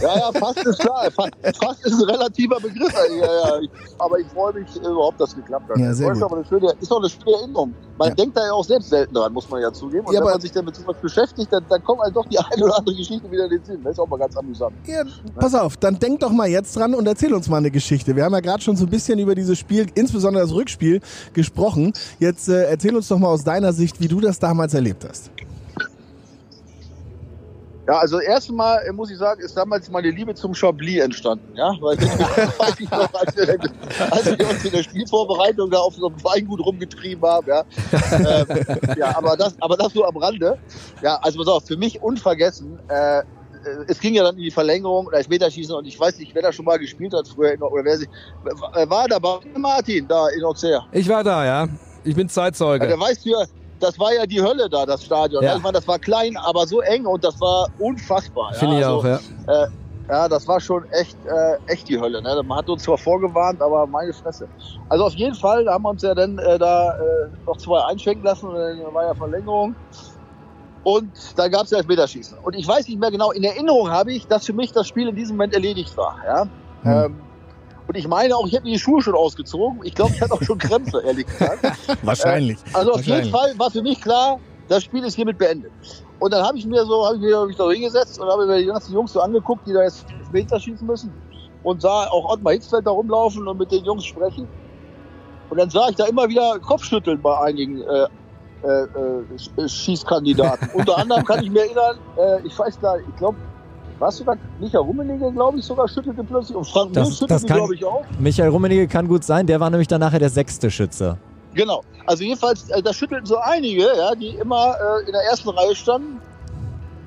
Ja, ja, fast ist klar. Fast, ist ein relativer Begriff. Ja, ja. Aber ich freue mich äh, überhaupt, dass es geklappt hat. Ja, sehr gut. aber eine schöne, ist auch eine schöne Erinnerung. Man Ja. denkt da ja auch selbst selten dran, muss man ja zugeben. Und Ja, wenn man sich dann mit sowas beschäftigt, dann, dann kommt halt doch die eine oder andere Geschichte wieder in den Sinn. Das ist auch mal ganz amüsant. Ja, pass auf, dann denk doch mal jetzt dran und erzähl uns mal eine Geschichte. Wir haben ja gerade schon so ein bisschen über dieses Spiel, insbesondere das Rückspiel, gesprochen. Jetzt äh, erzähl uns doch mal aus deiner Sicht, wie du das damals erlebt hast. Ja, also erstmal äh, muss ich sagen, ist damals meine Liebe zum Chablis entstanden. Ja, weil weiß ich noch, als wir, als wir uns in der Spielvorbereitung da auf so einem Weingut rumgetrieben haben. Ja, ähm, ja aber, das, aber das nur am Rande. Ja, also pass auf, für mich unvergessen. Äh, äh, es ging ja dann in die Verlängerung oder Elfmeterschießen und ich weiß nicht, wer da schon mal gespielt hat früher oder wer sich, war da bei Martin da in Auxerre. Ich war da, ja. Ich bin Ja, Zeitzeuge. der weiß ja, das war ja die Hölle da, das Stadion. Ja. Ich meine, das war klein, aber so eng und das war unfassbar. Finde ich ja, auch, also, ja. Ja, das war schon echt, äh, echt die Hölle. Ne? Man hat uns zwar vorgewarnt, aber meine Fresse. Also auf jeden Fall, da haben wir uns ja dann äh, da äh, noch zwei einschenken lassen und dann war ja Verlängerung. Und da gab es ja Elfmeterschießen. Und ich weiß nicht mehr genau, in Erinnerung habe ich, dass für mich das Spiel in diesem Moment erledigt war. Ja? Hm. Ähm, und ich meine auch, ich hätte mir die Schuhe schon ausgezogen. Ich glaube, ich hatte auch schon Krämpfe, ehrlich gesagt. Wahrscheinlich. Also auf jeden. Fall war für mich klar, das Spiel ist hiermit beendet. Und dann habe ich mir so, habe ich mir mich da hingesetzt und habe mir die ganzen Jungs so angeguckt, die da jetzt Meter schießen müssen. Und sah auch Ottmar Hitzfeld da rumlaufen und mit den Jungs sprechen. Und dann sah ich da immer wieder Kopfschütteln bei einigen äh, äh, äh, Sch- Schießkandidaten. Unter anderem kann ich mir erinnern, äh, ich weiß gar nicht, ich glaube, warst du da, Micha Rummenigge, glaube ich, sogar schüttelte plötzlich und Frank Das- schüttelte, glaube ich, auch. Michael Rummenigge kann gut sein, der war nämlich dann nachher der sechste Schütze. Genau. Also jedenfalls, äh, da schüttelten so einige, ja, die immer äh, in der ersten Reihe standen,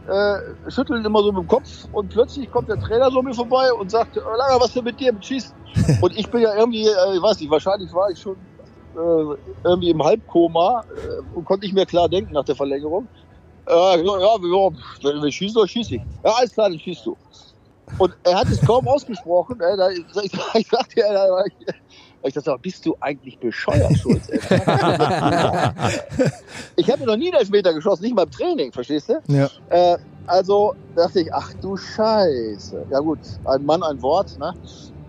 äh, schütteln immer so mit dem Kopf und plötzlich kommt der Trainer so mir vorbei und sagt, äh, Langer, was denn mit dir mit Schießen? und ich bin ja irgendwie, äh, ich weiß nicht, wahrscheinlich war ich schon äh, irgendwie im Halbkoma und konnte nicht mehr klar denken nach der Verlängerung. Äh, ja, ja, ja, wenn wir schießen, dann schieß ich. Ja, alles klar, dann schießt du. Und er hat es kaum ausgesprochen. Äh, da, ich, ich, ich sagte, ja, da, ich dachte, bist du eigentlich bescheuert, Schulz? ey? ich habe noch nie einen Elfmeter geschossen, nicht mal im Training, verstehst du? Ja. Äh, also dachte ich, ach du Scheiße. Ja gut, ein Mann, ein Wort, ne?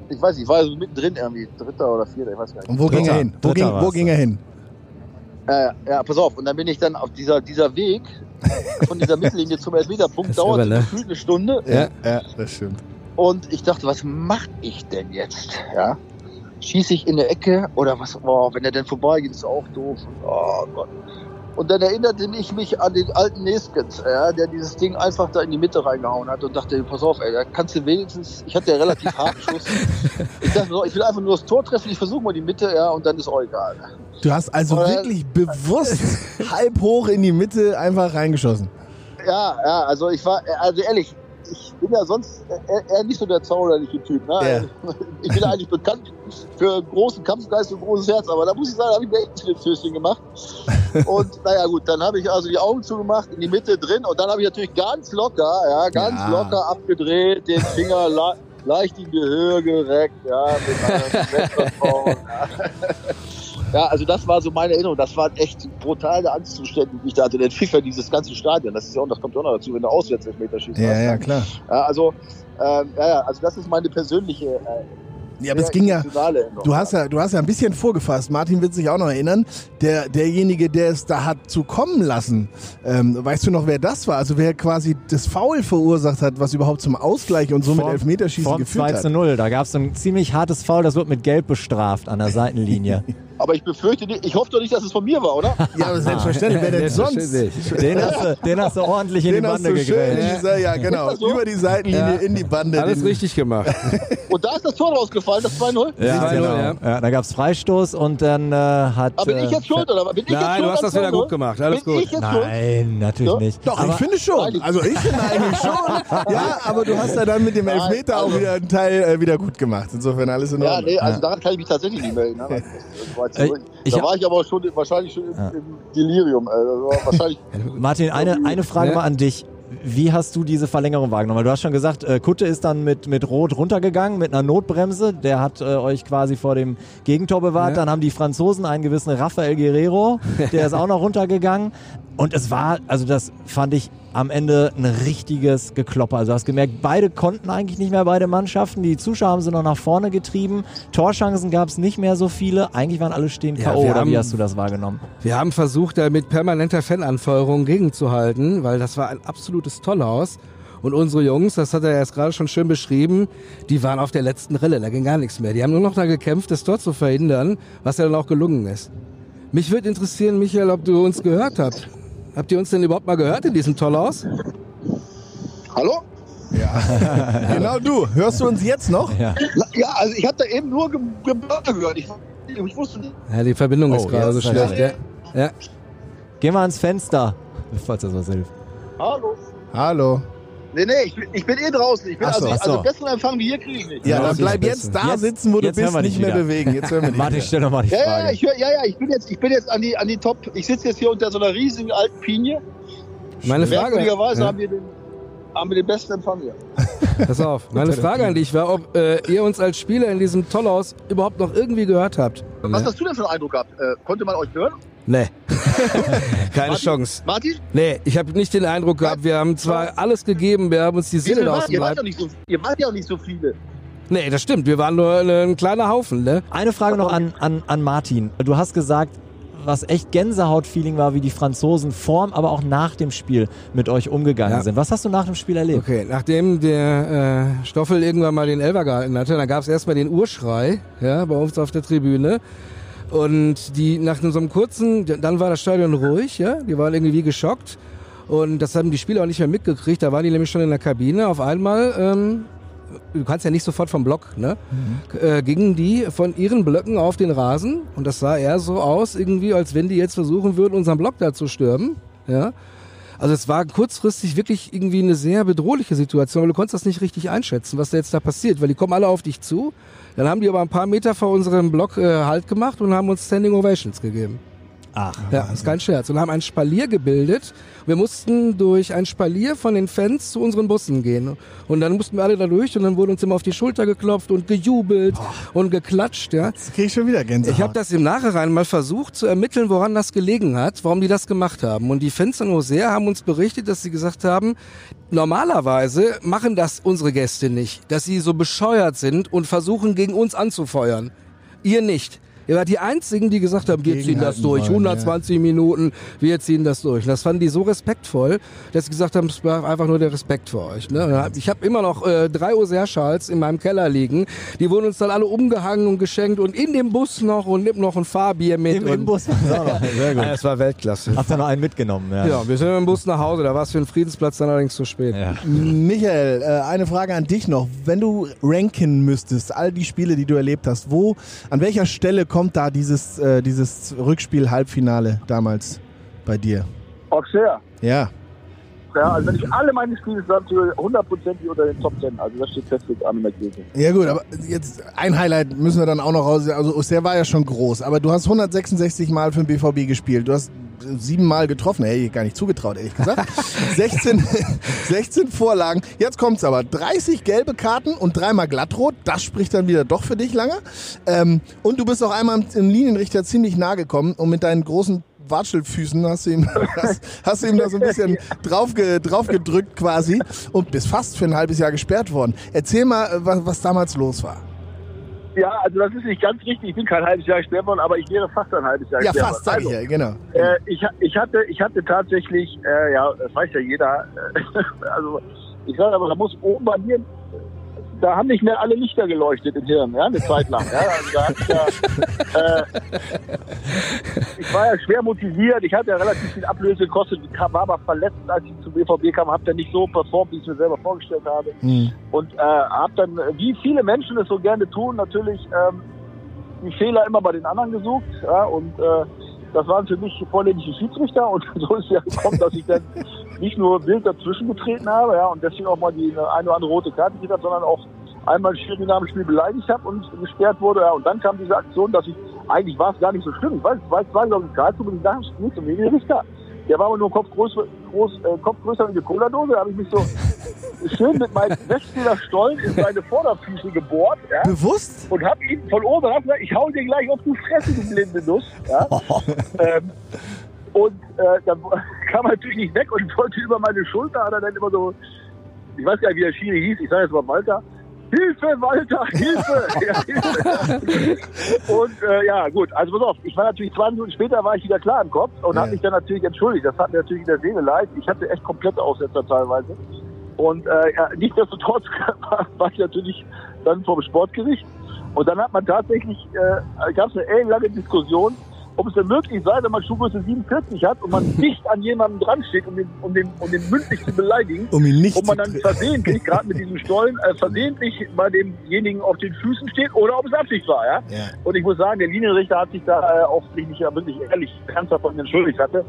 Ich weiß nicht, ich war so mittendrin irgendwie, dritter oder vierter, ich weiß gar nicht. Und wo ging Dritter. er hin? Wo, ging, wo ging er hin? Äh, ja, pass auf, und dann bin ich dann auf dieser, dieser Weg von dieser Mittellinie zum Elfmeterpunkt ist irre, ne? gefühlt eine Stunde. Ja. ja, das stimmt. Und ich dachte, was mache ich denn jetzt? Ja? Schieße ich in der Ecke oder was? Oh, wenn er denn vorbeigeht, ist auch doof. Oh Gott. Und dann erinnerte ich mich an den alten Neskens, ja, der dieses Ding einfach da in die Mitte reingehauen hat und dachte, pass auf, ey, da kannst du wenigstens, ich hatte ja relativ harten Schuss. Ich dachte so, ich will einfach nur das Tor treffen, ich versuche mal die Mitte, ja, und dann ist auch egal. Du hast also Äh, wirklich bewusst halb hoch in die Mitte einfach reingeschossen. Ja, ja, also ich war, also ehrlich, ich bin ja sonst eher, eher nicht so der zauberliche Typ. Ne? Ich bin eigentlich bekannt für großen Kampfgeist und großes Herz, aber da muss ich sagen, da habe ich mir echt ein Füßchen gemacht. Und naja gut, dann habe ich also die Augen zugemacht, in die Mitte drin und dann habe ich natürlich ganz locker, ja, ganz Ja. locker abgedreht, den Finger le leicht in die Höhe gereckt, ja, mit einer Selbstvertrauen. Ja. Ja, also das war so meine Erinnerung. Das waren echt brutale Angstzustände, die ich da hatte. Der Pfiffer dieses ganze Stadion. Das ist ja auch, das kommt ja auch noch dazu, wenn du auswärts Elfmeter schießt. Ja, ja, klar. Ja, also, ähm, ja, ja, also das ist meine persönliche. Äh, Ja, aber es ging ja. Du hast ja, du hast ja ein bisschen vorgefasst. Martin wird sich auch noch erinnern. Der, derjenige, der es da hat zu kommen lassen. Ähm, weißt du noch, wer das war? Also wer quasi das Foul verursacht hat, was überhaupt zum Ausgleich und somit Vorm- Elfmeterschießen geführt 2 hat? zu 0. Da gab es ein ziemlich hartes Foul, das wird mit Gelb bestraft an der Seitenlinie. Aber ich befürchte nicht, ich hoffe doch nicht, dass es von mir war, oder? Ja, aber selbstverständlich. Wer denn sonst? Den, hast du, den hast du ordentlich in Den die hast Bande gegrätscht. dieser, ja genau, so? über die Seitenlinie Ja. in die Bande. Alles Den- richtig gemacht. Und da ist das Tor rausgefallen, das 2-0. Ja, 2-0, genau. ja. Ja, da gab es Freistoß und dann äh, hat. Aber bin ich äh, jetzt schuld, oder? Bin ich jetzt Nein, schuld du hast das wieder 2-0? gut gemacht. Alles bin gut. Ich jetzt schuld? Nein, natürlich Ja? nicht. Doch, aber, ich finde schon. Also ich finde eigentlich schon. Ja, aber du hast ja dann mit dem Nein, Elfmeter auch also- wieder einen Teil äh, wieder gut gemacht. Insofern alles in Ja, Ordnung. nee, also daran kann ich mich tatsächlich nicht melden. Ne? Äh, da war ich aber schon wahrscheinlich schon im, im Delirium. Also wahrscheinlich, Martin, eine, eine Frage Ja. mal an dich. Wie hast du diese Verlängerung wahrgenommen? Weil du hast schon gesagt, äh, Kutte ist dann mit, mit Rot runtergegangen, mit einer Notbremse. Der hat äh, euch quasi vor dem Gegentor bewahrt. Ja. Dann haben die Franzosen einen gewissen Rafael Guerrero, der ist auch noch runtergegangen. Und es war, also das fand ich am Ende ein richtiges Geklopper. Also du hast gemerkt, beide konnten eigentlich nicht mehr, beide Mannschaften. Die Zuschauer haben sie noch nach vorne getrieben. Torchancen gab es nicht mehr so viele. Eigentlich waren alle stehen Ja, K.O. Oder wie hast du das wahrgenommen? Wir haben versucht, da mit permanenter Fananfeuerung gegenzuhalten, weil das war ein absolutes Tollhaus. Und unsere Jungs, das hat er erst gerade schon schön beschrieben, die waren auf der letzten Rille, da ging gar nichts mehr. Die haben nur noch da gekämpft, das Tor zu verhindern, was ja dann auch gelungen ist. Mich würde interessieren, Michael, ob du uns gehört habt. Habt ihr uns denn überhaupt mal gehört in diesem Tollhaus? hallo? Genau du. Hörst du uns jetzt noch? Ja. Ja, also ich habe da eben nur Ge Gebrülle gehört. Ich, ich wusste nicht. Ja, die Verbindung Oh, ist gerade so schlecht. Ja. Ja. Geh mal ans Fenster, falls das was hilft. Hallo? Hallo. Nee, nee, ich, bin- ich bin eh draußen. Ich bin, Ach so, also, ach so. also besseren Empfang wie hier kriege ich nicht. Ja, Ja, dann das bleib jetzt da Jetzt- sitzen, wo du jetzt hören bist, wir dich nicht mehr wieder. bewegen. Jetzt hören wir dich. Martin, wieder. stell doch mal die Ja, ja, Frage. ich hör, ja, ja, ich bin jetzt, ich bin jetzt an die, an die Top. Ich sitze jetzt hier unter so einer riesigen alten Pinie. Meine Frage, Merkwürdigerweise ja, haben, wir den, haben wir den besten Empfang hier. pass auf, meine Frage an dich war, ob äh, ihr uns als Spieler in diesem Tollhaus überhaupt noch irgendwie gehört habt. Was hast du denn für einen Eindruck gehabt? Äh, konnte man euch hören? Nee. Keine Martin? Chance. Martin? Nee, ich habe nicht den Eindruck gehabt, wir haben zwar alles gegeben, wir haben uns die Seele aus dem ihr, wart Leib. ja nicht so, ihr wart ja auch nicht so viele. Nee, das stimmt, wir waren nur ein kleiner Haufen, ne? Eine Frage noch an, an, an Martin. Du hast gesagt, was echt Gänsehaut-Feeling war, wie die Franzosen vorm, aber auch nach dem Spiel mit euch umgegangen Ja. sind. Was hast du nach dem Spiel erlebt? Okay, nachdem der äh, Stoffel irgendwann mal den Elfer gehalten hatte, dann gab es erstmal den Urschrei, ja, bei uns auf der Tribüne. Und die nach so einem kurzen, dann war das Stadion ruhig, ja, die waren irgendwie wie geschockt. Und das haben die Spieler auch nicht mehr mitgekriegt, da waren die nämlich schon in der Kabine. Auf einmal, ähm, du kannst ja nicht sofort vom Block, ne? Äh, gingen die von ihren Blöcken auf den Rasen und das sah eher so aus, irgendwie, als wenn die jetzt versuchen würden, unseren Block da zu stürmen, ja. Also es war kurzfristig wirklich irgendwie eine sehr bedrohliche Situation, weil du konntest das nicht richtig einschätzen, was da jetzt da passiert, weil die kommen alle auf dich zu. Dann haben die aber ein paar Meter vor unserem Block äh, Halt gemacht und haben uns Standing Ovations gegeben. Ach, Ja, ist kein Scherz. Und haben ein Spalier gebildet. Wir mussten durch ein Spalier von den Fans zu unseren Bussen gehen. Und dann mussten wir alle da durch und dann wurde uns immer auf die Schulter geklopft und gejubelt und geklatscht, ja. Jetzt krieg ich schon wieder Gänsehaut. Ich habe das im Nachhinein mal versucht zu ermitteln, woran das gelegen hat, warum die das gemacht haben. Und die Fans in Hosea haben uns berichtet, dass sie gesagt haben, normalerweise machen das unsere Gäste nicht, dass sie so bescheuert sind und versuchen gegen uns anzufeuern. Ihr nicht. Ihr wart die Einzigen, die gesagt haben, wir ziehen das durch, wollen, 120 Minuten, wir ziehen das durch. Und das fanden die so respektvoll, dass sie gesagt haben, es war einfach nur der Respekt für euch. Ne? Ich habe immer noch äh, drei Oser-Schals in meinem Keller liegen. Die wurden uns dann alle umgehangen und geschenkt und in dem Bus noch und nimm noch ein Fahrbier mit. Im, und im Bus. Sehr gut. Das war Weltklasse. Habt ihr noch einen mitgenommen? Ja. Ja, wir sind mit dem Bus nach Hause, da war es für den Friedensplatz dann allerdings zu spät. Ja. Michael, äh, eine Frage an dich noch. Wenn du ranken müsstest, all die Spiele, die du erlebt hast, wo, an welcher Stelle kommt da dieses, äh, dieses Rückspiel-Halbfinale damals bei dir? Auxerre. Ja. Ja, also wenn ich alle meine Spiele zusammenzähle, hundertprozentig unter den Top Ten. Also das steht fest jetzt an in der Kirche. Ja gut, aber jetzt ein Highlight müssen wir dann auch noch raus. Also Auxerre war ja schon groß, aber du hast 166 Mal für den BVB gespielt. Du hast siebenmal getroffen. Hätte ich gar nicht zugetraut, ehrlich gesagt. 16, 16 Vorlagen. Jetzt kommt's aber. 30 gelbe Karten und dreimal glattrot. Das spricht dann wieder doch für dich lange. Ähm, und du bist auch einmal im Linienrichter ziemlich nah gekommen und mit deinen großen Watschelfüßen hast du ihm, hast, hast du ihm da so ein bisschen draufge, draufgedrückt quasi und bist fast für ein halbes Jahr gesperrt worden. Erzähl mal, was, was damals los war. Ja, also das ist nicht ganz richtig. Ich bin kein halbes Jahr worden, aber ich wäre fast ein halbes Jahr Ja, fast, worden. sag ich Also, ja, genau. Äh, ich, ich, hatte, ich hatte tatsächlich, äh, ja, das weiß ja jeder, also ich sage aber, da muss oben bei mir, da haben nicht mehr alle Lichter geleuchtet im Hirn, ja, eine Zeit lang. Ja, also da ich, ja, äh, ich war ja schwer motiviert, ich hatte ja relativ viel Ablöse gekostet, war aber verletzt, als ich zum BVB kam, habe dann nicht so performt, wie ich es mir selber vorgestellt habe Hm. und äh, habe dann, wie viele Menschen es so gerne tun, natürlich ähm, die Fehler immer bei den anderen gesucht. Ja, und äh, das waren für mich vorländische Schiedsrichter und so ist ja gekommen, dass ich dann nicht nur wild dazwischen getreten habe ja, und deswegen auch mal die eine oder andere rote Karte gekriegt habe, sondern auch einmal Schiri nach dem Spiel beleidigt habe und gesperrt wurde. Ja, und dann kam diese Aktion, dass ich, eigentlich war es gar nicht so schlimm. Ich weiß, es war, glaube ich, Karlsruhe und nach dem Spiel zum Medienrichter. Der war aber nur Kopf, groß, groß, äh, Kopf größer wie eine Cola-Dose. Da habe ich mich so schön mit meinem Westfäler-Stollen in seine Vorderfüße gebohrt. Ja Bewusst? und hab ihn von oben gesagt, ich hau dir gleich auf die Fresse, du blinde Nuss. Ja? ähm, und äh, dann kam er natürlich nicht weg und wollte über meine Schulter, hat er dann immer so, ich weiß gar nicht, wie der Schiri hieß, ich sage jetzt mal Walter, Hilfe, Walter, Hilfe! ja, Hilfe. und äh, ja, gut, also pass auf, ich war natürlich zwei Minuten später war ich wieder klar im Kopf und Ja. habe mich dann natürlich entschuldigt. Das hat mir natürlich in der Seele leid. Ich hatte echt komplette Aussetzer teilweise. Und äh, ja, nichtsdestotrotz war, war ich natürlich dann vom Sportgericht. Und dann hat man tatsächlich, äh, gab es eine ellenlange Diskussion, ob es denn möglich sei, wenn man Schuhgröße 47 hat und man dicht an jemanden dran steht, um den, um den, um den mündlich zu beleidigen, Um ihn nicht ob man dann versehentlich, gerade mit diesem Stollen, äh, versehentlich bei demjenigen auf den Füßen steht oder ob es Absicht war. Ja? Ja. Und ich muss sagen, der Linienrichter hat sich da äh, offensichtlich ja wirklich ehrlich ernsthaft von mir entschuldigt hatte.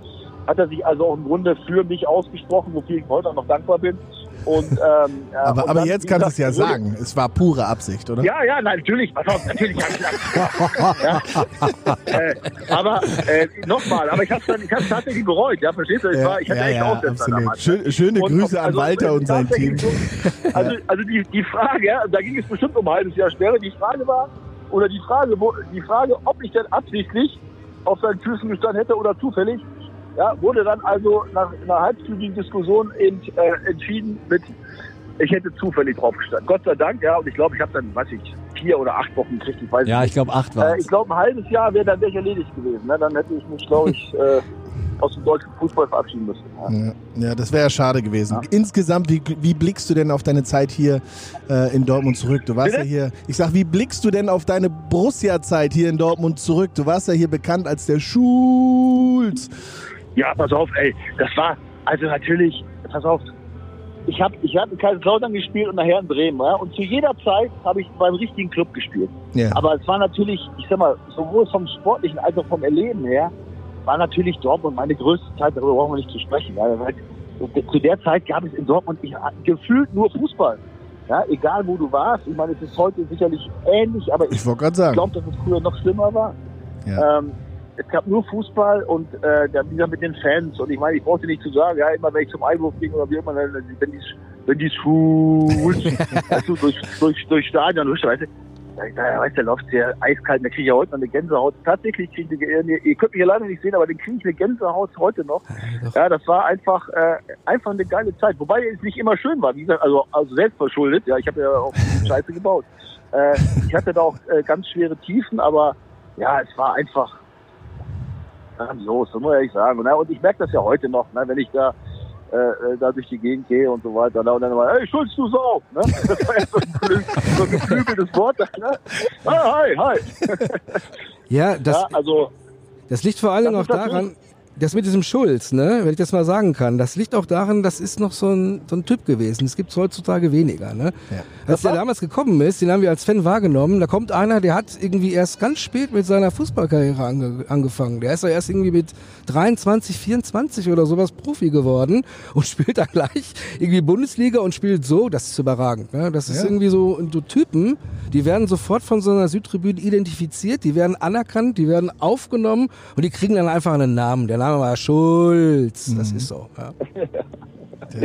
Hat er sich also auch im Grunde für mich ausgesprochen, wofür ich heute auch noch dankbar bin. Und, ähm, Aber, und aber dann, jetzt kannst du es ja sagen. Es war pure Absicht, oder? Ja, ja, nein, natürlich, pass auf, natürlich habe ich ja. äh, aber äh, nochmal, aber ich habe es tatsächlich bereut, ja, verstehst du? Ich, war, ich hatte ja, echt ja, Aussetzer damals. Schön, schöne Und Grüße ob- an also, Walter und sein Team. so- Also, also die, die Frage, ja, da ging es bestimmt um ein halbes Jahr Sperre. Die Frage war, oder die Frage, wo, die Frage, ob ich denn absichtlich auf seinen Füßen gestanden hätte oder zufällig, ja, wurde dann also nach einer halbstündigen Diskussion ent, äh, entschieden mit, ich hätte zufällig drauf gestanden. Gott sei Dank, ja, und ich glaube, ich habe dann, weiß ich, vier oder acht Wochen gekriegt, ich weiß Ja, ich glaube acht Äh, war ich glaube, ein halbes Jahr wäre dann wäre ich erledigt gewesen. Ne? Dann hätte ich mich, glaube ich, äh, aus dem deutschen Fußball verabschieden müssen. Ja. Ja, ja das wäre ja schade gewesen. Insgesamt, wie, wie blickst du denn auf deine Zeit hier äh, in Dortmund zurück? Du warst Bitte? ja hier, ich sag, wie blickst du denn auf deine Borussia-Zeit hier in Dortmund zurück? Du warst ja hier bekannt als der Schulz. Ja, pass auf, ey, das war, also natürlich, pass auf, ich habe ich hab in Kaiserslautern gespielt und nachher in Bremen, ja, und zu jeder Zeit habe ich beim richtigen Club gespielt. Ja. Aber es war natürlich, ich sag mal, sowohl vom Sportlichen als auch vom Erleben her, war natürlich Dortmund meine größte Zeit, darüber brauchen wir nicht zu sprechen. Ja, weil zu der Zeit gab es in Dortmund ich, gefühlt nur Fußball. Ja, egal wo du warst. Ich meine, es ist heute sicherlich ähnlich, aber ich Ich glaube, dass es früher noch schlimmer war. Ja. Ähm, es gab nur Fußball und äh, dann wieder mit den Fans. Und ich meine, ich brauchte nicht zu sagen, ja, immer wenn ich zum Einwurf ging oder wie immer, wenn die, wenn die weißt du, durch, durch, durch Stadion, durch, weißt du, da, weißt du, läuft der eiskalt, da kriege ich ja heute noch eine Gänsehaut. Tatsächlich kriege ich eine, ihr, ihr könnt mich ja leider nicht sehen, aber den kriege ich eine Gänsehaut heute noch. Ja, das war einfach, äh, einfach eine geile Zeit. Wobei es nicht immer schön war, wie gesagt, also, also selbst verschuldet. Ja, ich habe ja auch Scheiße gebaut. Äh, ich hatte da auch äh, ganz schwere Tiefen, aber ja, es war einfach grandios, das muss ich ehrlich sagen. Ne? Und ich merke das ja heute noch, ne? wenn ich da äh, äh, da durch die Gegend gehe und so weiter. Ne? Und dann immer, hey, Schulz, du Sau! Ne? Das war ja so ein, geflü- so ein geflügeltes Wort. Ne? Hi, hi, hi. Ja, das, ja, also, das liegt vor Dingen auch daran, das mit diesem Schulz, ne, wenn ich das mal sagen kann, das liegt auch daran, das ist noch so ein, so ein Typ gewesen. Das gibt's heutzutage weniger. Ne? Ja. Als der damals gekommen ist, den haben wir als Fan wahrgenommen, da kommt einer, der hat irgendwie erst ganz spät mit seiner Fußballkarriere ange angefangen. Der ist ja erst irgendwie mit 23, 24 oder sowas Profi geworden und spielt dann gleich irgendwie Bundesliga und spielt so, das ist überragend. Ne? Das ist Ja. irgendwie so, so Typen, die werden sofort von so einer Südtribüne identifiziert, die werden anerkannt, die werden aufgenommen und die kriegen dann einfach einen Namen. Der sagen wir mal Schulz. Das Mhm. ist so. Ja.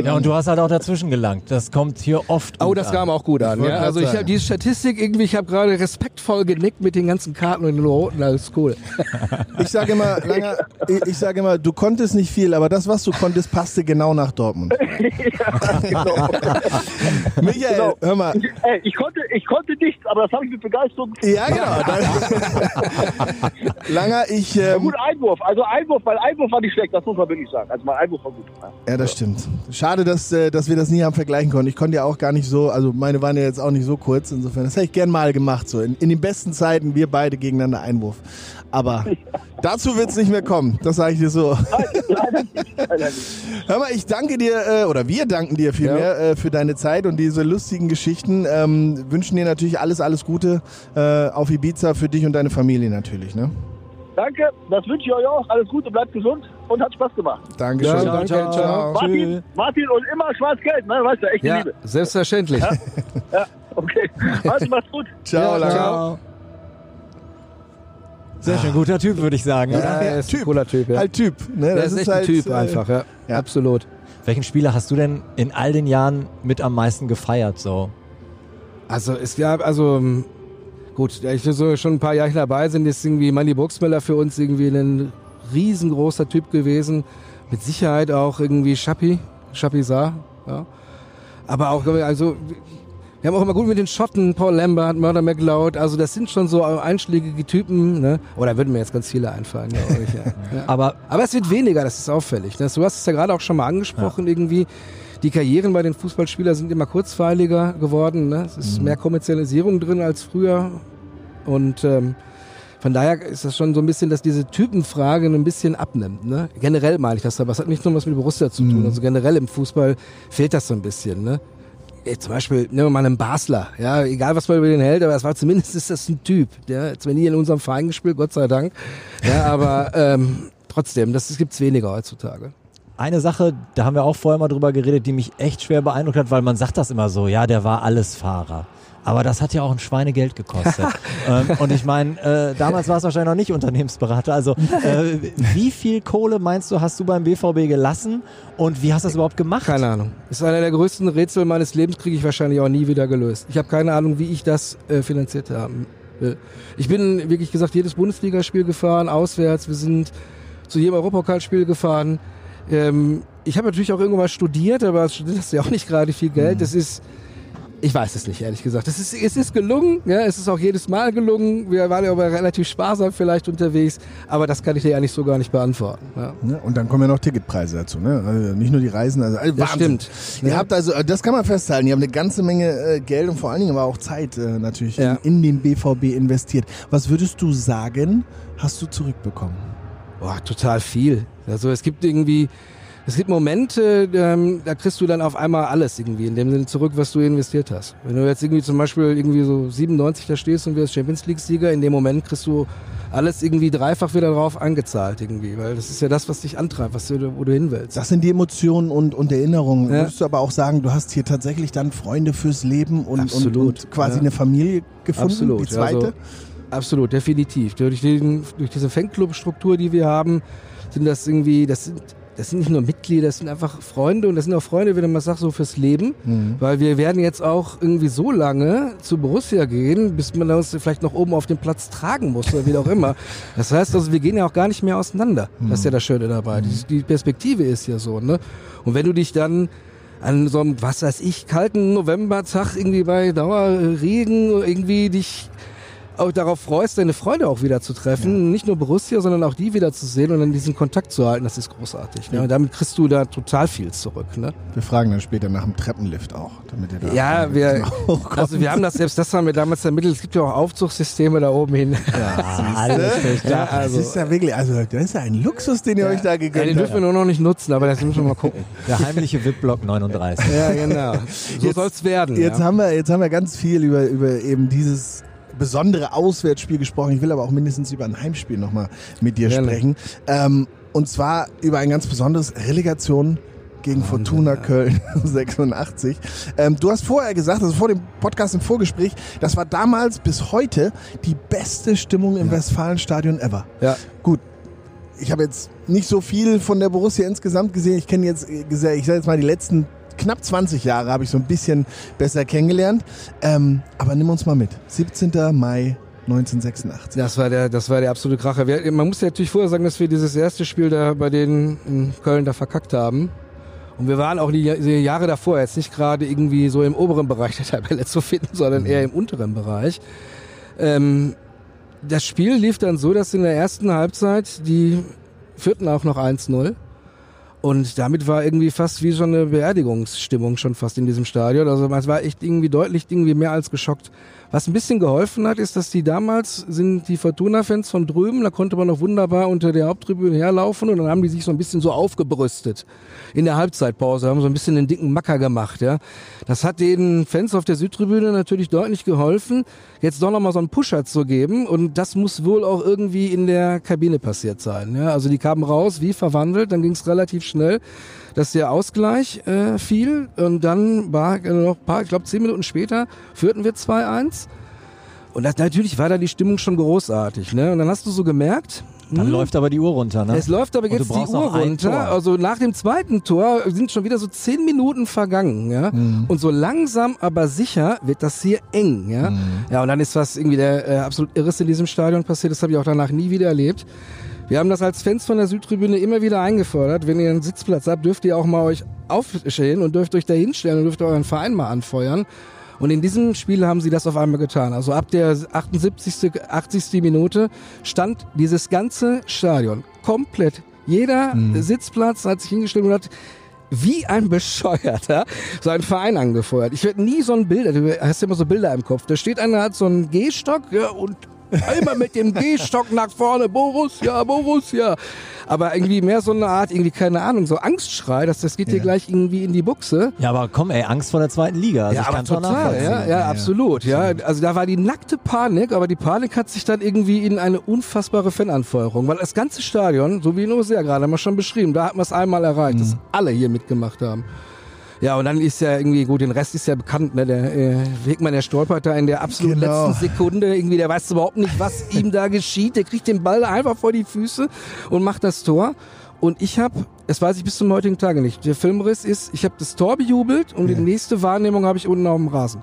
Ja, und du hast halt auch dazwischen gelangt. Das kommt hier oft Oh, das an. kam auch gut an. Ja? Also ich habe diese Statistik irgendwie, ich habe gerade respektvoll genickt mit den ganzen Karten und den roten, alles cool. Ich sage immer, Langer, ich, ich sage immer, du konntest nicht viel, aber das, was du konntest, passte genau nach Dortmund. Michael, Genau. hör mal. Ich, ey, ich, konnte, ich konnte nichts, aber das habe ich mit Begeisterung. Ja, genau. Langer, ich. Ja, Ähm, gut, Einwurf. Also Einwurf, weil Einwurf war nicht schlecht, das muss man wirklich sagen. Also mein Einwurf war gut. ja, das stimmt. Schade, dass, äh, dass wir das nie haben vergleichen konnten. Ich konnte ja auch gar nicht so, also meine waren ja jetzt auch nicht so kurz. Insofern, das hätte ich gern mal gemacht. So in, in den besten Zeiten, wir beide gegeneinander Einwurf. Aber dazu wird es nicht mehr kommen. Das sage ich dir so. Leider nicht. Hör mal, ich danke dir, äh, oder wir danken dir vielmehr äh, für deine Zeit und diese lustigen Geschichten. Ähm, wünschen dir natürlich alles, alles Gute äh, auf Ibiza für dich und deine Familie natürlich. Ne? Danke, das wünsche ich euch auch. Alles Gute, bleibt gesund und hat Spaß gemacht. Dankeschön. Ja, Ciao, danke, ciao. ciao. Martin, Martin und immer Schwarz-Gelb, ne? Weißt du, echte Ja, Liebe. selbstverständlich. Ja, okay. Also macht's gut. Ciao, Ja, ciao. Sehr schön, guter Typ, würde ich sagen. Ja, oder? er ist ein Typ. cooler Typ. Ja. Halt Typ. Ne? Der Das ist echt halt, ein Typ äh, einfach, ja. ja. Absolut. Welchen Spieler hast du denn in all den Jahren mit am meisten gefeiert? So? Also es gab, also ähm, gut, ich so schon ein paar Jahre dabei sind, ist irgendwie Manny Buxmüller für uns irgendwie ein riesengroßer Typ gewesen. Mit Sicherheit auch irgendwie Schappi, Schappi Saar, ja. Aber auch, also wir haben auch immer gut mit den Schotten, Paul Lambert, Murder McLeod, also das sind schon so einschlägige Typen, ne? Oder würden mir jetzt ganz viele einfallen, glaube ich, ja. ja. Aber Aber es wird weniger, das ist auffällig. ne? Du hast es ja gerade auch schon mal angesprochen, irgendwie. Die Karrieren bei den Fußballspielern sind immer kurzweiliger geworden. Ne? Es ist mehr Kommerzialisierung drin als früher. Und ähm, von daher ist das schon so ein bisschen, dass diese Typenfrage ein bisschen abnimmt. Ne? Generell meine ich das, aber es hat nicht nur was mit Borussia zu tun. Also generell im Fußball fehlt das so ein bisschen. Ne? Ja, zum Beispiel, nehmen wir mal einen Basler, ja, egal was man über den hält, aber es war zumindest ist das ein Typ, der hat zwar nie in unserem Verein gespielt, Gott sei Dank, ja, aber ähm, trotzdem, das gibt's weniger heutzutage. eine Sache, da haben wir auch vorher mal drüber geredet, die mich echt schwer beeindruckt hat, weil man sagt das immer so, ja, der war alles Fahrer. Aber das hat ja auch ein Schweinegeld gekostet. ähm, und ich meine, äh, damals war es wahrscheinlich noch nicht Unternehmensberater. Also äh, wie viel Kohle meinst du, hast du beim BVB gelassen und wie hast du das überhaupt gemacht? Keine Ahnung. Ist einer der größten Rätsel meines Lebens, kriege ich wahrscheinlich auch nie wieder gelöst. Ich habe keine Ahnung, wie ich das äh, finanziert will. Ich bin wirklich gesagt jedes Bundesligaspiel gefahren, auswärts. Wir sind zu jedem Europapokalspiel gefahren. Ähm, ich habe natürlich auch irgendwann mal studiert, aber als Student hast du ja auch nicht gerade viel Geld. Das ist, ich weiß es nicht, ehrlich gesagt. Es ist, es ist gelungen, ja, es ist auch jedes Mal gelungen. Wir waren ja aber relativ sparsam vielleicht unterwegs, aber das kann ich dir eigentlich so gar nicht beantworten. Ja. Ne? Und dann kommen ja noch Ticketpreise dazu. Ne? Also nicht nur die Reisen. Also, Das Wahnsinn. stimmt. Ihr Ja. habt also, das kann man festhalten, ihr habt eine ganze Menge äh, Geld und vor allen Dingen aber auch Zeit äh, natürlich Ja. in, in den BVB investiert. Was würdest du sagen, hast du zurückbekommen? Boah, total viel. Also es gibt irgendwie, es gibt Momente, ähm, da kriegst du dann auf einmal alles irgendwie, in dem Sinne zurück, was du investiert hast. Wenn du jetzt irgendwie zum Beispiel irgendwie so 97 da stehst und wirst Champions League-Sieger, in dem Moment kriegst du alles irgendwie dreifach wieder drauf angezahlt irgendwie, weil das ist ja das, was dich antreibt, was du, wo du hin willst. Das sind die Emotionen und, und Erinnerungen. Ja. Würdest du aber auch sagen, du hast hier tatsächlich dann Freunde fürs Leben und, und, und quasi ja. eine Familie gefunden, Absolut, die zweite? also- Absolut, definitiv. Durch, den, durch diese Fanclub-Struktur, die wir haben, sind das irgendwie, das sind, das sind nicht nur Mitglieder, das sind einfach Freunde und das sind auch Freunde, wenn du mal sagst, so fürs Leben. Mhm. Weil wir werden jetzt auch irgendwie so lange zu Borussia gehen, bis man uns vielleicht noch oben auf dem Platz tragen muss oder wie auch immer. Das heißt also, wir gehen ja auch gar nicht mehr auseinander. Das ist ja das Schöne dabei. Die, die Perspektive ist ja so, ne? Und wenn du dich dann an so einem, was weiß ich, kalten Novembertag irgendwie bei Dauerregen irgendwie dich auch darauf freust, deine Freunde auch wieder zu treffen. Nicht nur Borussia, sondern auch die wieder zu sehen und dann diesen Kontakt zu halten, das ist großartig. Ne? Und damit kriegst du da total viel zurück. Ne? Wir fragen dann später nach dem Treppenlift auch, damit ihr da Ja, wir, also wir haben das, selbst das haben wir damals ermittelt. Es gibt ja auch Aufzugssysteme da oben hin. Ah, alles. Ja, Das also, ist ja wirklich, also das ist ja ein Luxus, den ihr euch da ja, gegönnt den dürfen wir habt. nur noch nicht nutzen, aber das müssen wir mal gucken. Der heimliche VIP-Block 39. Ja, genau. So Jetzt- soll's werden. Jetzt ja. haben wir, jetzt haben wir ganz viel über, über eben dieses besondere Auswärtsspiel gesprochen. Ich will aber auch mindestens über ein Heimspiel nochmal mit dir Gerne. sprechen. Ähm, und zwar über ein ganz besonderes Relegation gegen Fortuna Köln 86. Ähm, du hast vorher gesagt, also vor dem Podcast im Vorgespräch, das war damals bis heute die beste Stimmung im Westfalenstadion ever. ja. Gut. ich habe jetzt nicht so viel von der Borussia insgesamt gesehen. Ich kenne jetzt, äh, ich sage jetzt mal die letzten knapp 20 Jahre habe ich so ein bisschen besser kennengelernt. Ähm, aber nimm uns mal mit. 17. Mai 1986. Das war der, das war der absolute Kracher. Wir, man muss ja natürlich vorher sagen, dass wir dieses erste Spiel da bei denen in Köln da verkackt haben. Und wir waren auch die, die Jahre davor jetzt nicht gerade irgendwie so im oberen Bereich der Tabelle zu finden, sondern eher im unteren Bereich. Ähm, das Spiel lief dann so, dass in der ersten Halbzeit die führten auch noch 1-0. Und damit war irgendwie fast wie so eine Beerdigungsstimmung schon fast in diesem Stadion. Also es war echt irgendwie deutlich irgendwie mehr als geschockt. Was ein bisschen geholfen hat, ist, dass die damals sind die Fortuna-Fans von drüben, da konnte man noch wunderbar unter der Haupttribüne herlaufen und dann haben die sich so ein bisschen so aufgebrüstet in der Halbzeitpause, haben so ein bisschen den dicken Macker gemacht, ja. Das hat den Fans auf der Südtribüne natürlich deutlich geholfen, jetzt doch nochmal so einen Pusher zu geben und das muss wohl auch irgendwie in der Kabine passiert sein, ja. Also die kamen raus, wie verwandelt, dann ging es relativ schnell dass der Ausgleich äh, fiel und dann war äh, noch ein paar, ich glaube zehn Minuten später führten wir 2-1 und das, natürlich war da die Stimmung schon großartig. Ne? Und dann hast du so gemerkt, dann hm, läuft aber die Uhr runter, ne? Es läuft aber jetzt die Uhr runter. Also nach dem zweiten Tor sind schon wieder so zehn Minuten vergangen, ja. Mhm. Und so langsam aber sicher wird das hier eng, ja. Mhm. Ja, und dann ist was irgendwie der äh, absolut Irres in diesem Stadion passiert. Das habe ich auch danach nie wieder erlebt. Wir haben das als Fans von der Südtribüne immer wieder eingefordert. Wenn ihr einen Sitzplatz habt, dürft ihr auch mal euch aufstellen und dürft euch da hinstellen und dürft euren Verein mal anfeuern. Und in diesem Spiel haben sie das auf einmal getan. Also ab der 78., 80. Minute stand dieses ganze Stadion komplett. Jeder mhm. Sitzplatz hat sich hingestellt und hat wie ein Bescheuerter seinen Verein angefeuert. Ich werde nie so ein Bild, du hast ja immer so Bilder im Kopf. Da steht einer, hat so einen Gehstock ja, und Immer mit dem Gehstock nach vorne, Borussia, Borussia. Aber irgendwie mehr so eine Art, irgendwie, keine Ahnung, so Angstschrei, dass das geht ja. dir gleich irgendwie in die Buchse. Ja, aber komm, ey, Angst vor der zweiten Liga. Also ja, aber total, ja, ja, ja, absolut, ja. Also da war die nackte Panik, aber die Panik hat sich dann irgendwie in eine unfassbare Fananfeuerung, weil das ganze Stadion, so wie in Osea gerade, haben wir schon beschrieben, da hat man es einmal erreicht, mhm. dass alle hier mitgemacht haben. Ja, und dann ist ja irgendwie, gut, den Rest ist ja bekannt, ne? Der äh, Wegmann, der stolpert da in der absolut genau. letzten Sekunde. Irgendwie, der weiß überhaupt nicht, was ihm da geschieht. Der kriegt den Ball einfach vor die Füße und macht das Tor. Und ich habe, das weiß ich bis zum heutigen Tage nicht, der Filmriss ist, ich habe das Tor bejubelt und ja. die nächste Wahrnehmung habe ich unten auf dem Rasen.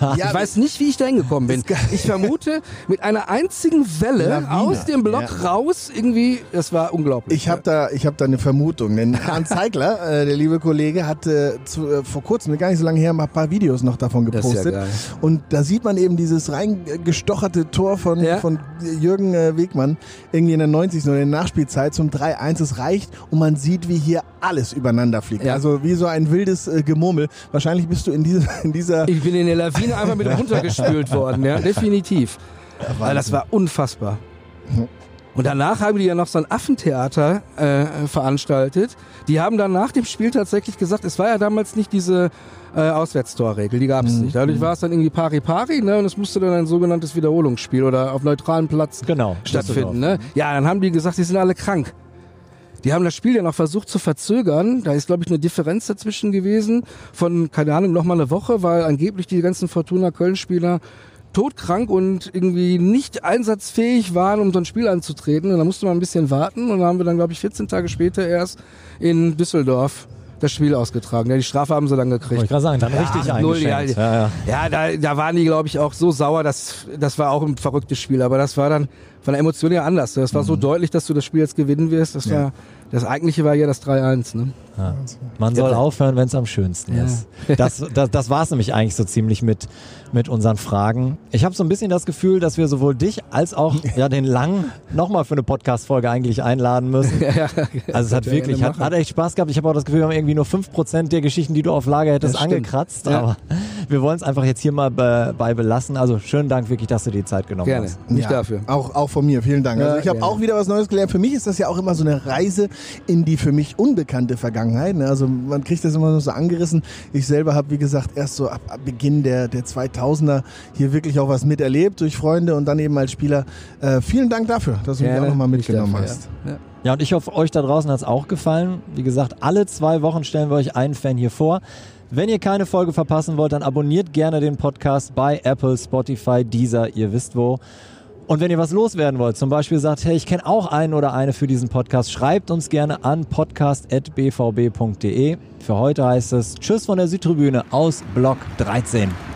Ja, ich weiß nicht, wie ich da hingekommen bin. Ich vermute, mit einer einzigen Welle Lawine. aus dem Block ja. raus, irgendwie, das war unglaublich. Ich habe da, ich hab da eine Vermutung. Denn Hans Zeigler, äh, der liebe Kollege, hat äh, zu, äh, vor kurzem, gar nicht so lange her, mal ein paar Videos noch davon gepostet. Und da sieht man eben dieses reingestocherte Tor von, von Jürgen äh, Wegmann, irgendwie in der 90. oder in der Nachspielzeit zum 3-1. Es reicht und man sieht, wie hier alles übereinander fliegt. Also wie so ein wildes äh, Gemurmel. Wahrscheinlich bist du in, diese, in dieser... Ich bin in der Lawine einfach mit runtergespült worden, ja, definitiv. Ja, das war unfassbar. Und danach haben die ja noch so ein Affentheater äh, veranstaltet. Die haben dann nach dem Spiel tatsächlich gesagt, es war ja damals nicht diese äh, Auswärtstorregel, die gab es mhm. nicht. Dadurch war es dann irgendwie pari-pari ne, und es musste dann ein sogenanntes Wiederholungsspiel oder auf neutralem Platz genau, stattfinden. Ne? Ja, dann haben die gesagt, die sind alle krank. Die haben das Spiel ja noch versucht zu verzögern. Da ist, glaube ich, eine Differenz dazwischen gewesen von, keine Ahnung, noch mal eine Woche, weil angeblich die ganzen Fortuna Köln-Spieler todkrank und irgendwie nicht einsatzfähig waren, um so ein Spiel anzutreten. Und da musste man ein bisschen warten. Und dann haben wir dann, glaube ich, 14 Tage später erst in Düsseldorf das Spiel ausgetragen. Ja, die Strafe haben sie dann gekriegt. Wollte ich gerade sagen, dann ja, richtig null, ja, ja, ja. ja, da, da waren die, glaube ich, auch so sauer, dass das war auch ein verrücktes Spiel. Aber das war dann von der Emotion her anders. Das war mhm. so deutlich, dass du das Spiel jetzt gewinnen wirst. Das war das eigentliche war ja das 3-1. Ne? Ja. Man soll aufhören, wenn es am schönsten ist. Das, das, das war es nämlich eigentlich so ziemlich mit, mit unseren Fragen. Ich habe so ein bisschen das Gefühl, dass wir sowohl dich als auch ja, den Lang nochmal für eine Podcast-Folge eigentlich einladen müssen. also es hat wirklich, hat, hat echt Spaß gehabt. Ich habe auch das Gefühl, wir haben irgendwie nur 5% der Geschichten, die du auf Lager hättest, angekratzt. Aber wir wollen es einfach jetzt hier mal bei, bei belassen. Also schönen Dank wirklich, dass du die Zeit genommen gerne. hast. Nicht dafür. Auch, auch von mir, vielen Dank. also ich habe auch wieder was Neues gelernt. Für mich ist das ja auch immer so eine Reise in die für mich unbekannte Vergangenheit. Ne? Also man kriegt das immer so angerissen. Ich selber habe, wie gesagt, erst so ab, ab, Beginn der, der 2000er hier wirklich auch was miterlebt durch Freunde und dann eben als Spieler. Äh, vielen Dank dafür, dass du Gerne. mich auch nochmal mitgenommen dafür, hast. Ja. Ja. ja, und ich hoffe, euch da draußen hat es auch gefallen. Wie gesagt, alle zwei Wochen stellen wir euch einen Fan hier vor. Wenn ihr keine Folge verpassen wollt, dann abonniert gerne den Podcast bei Apple, Spotify, Deezer, ihr wisst wo. Und wenn ihr was loswerden wollt, zum Beispiel sagt, hey, ich kenne auch einen oder eine für diesen Podcast, schreibt uns gerne an podcast.bvb.de. Für heute heißt es Tschüss von der Südtribüne aus Block 13.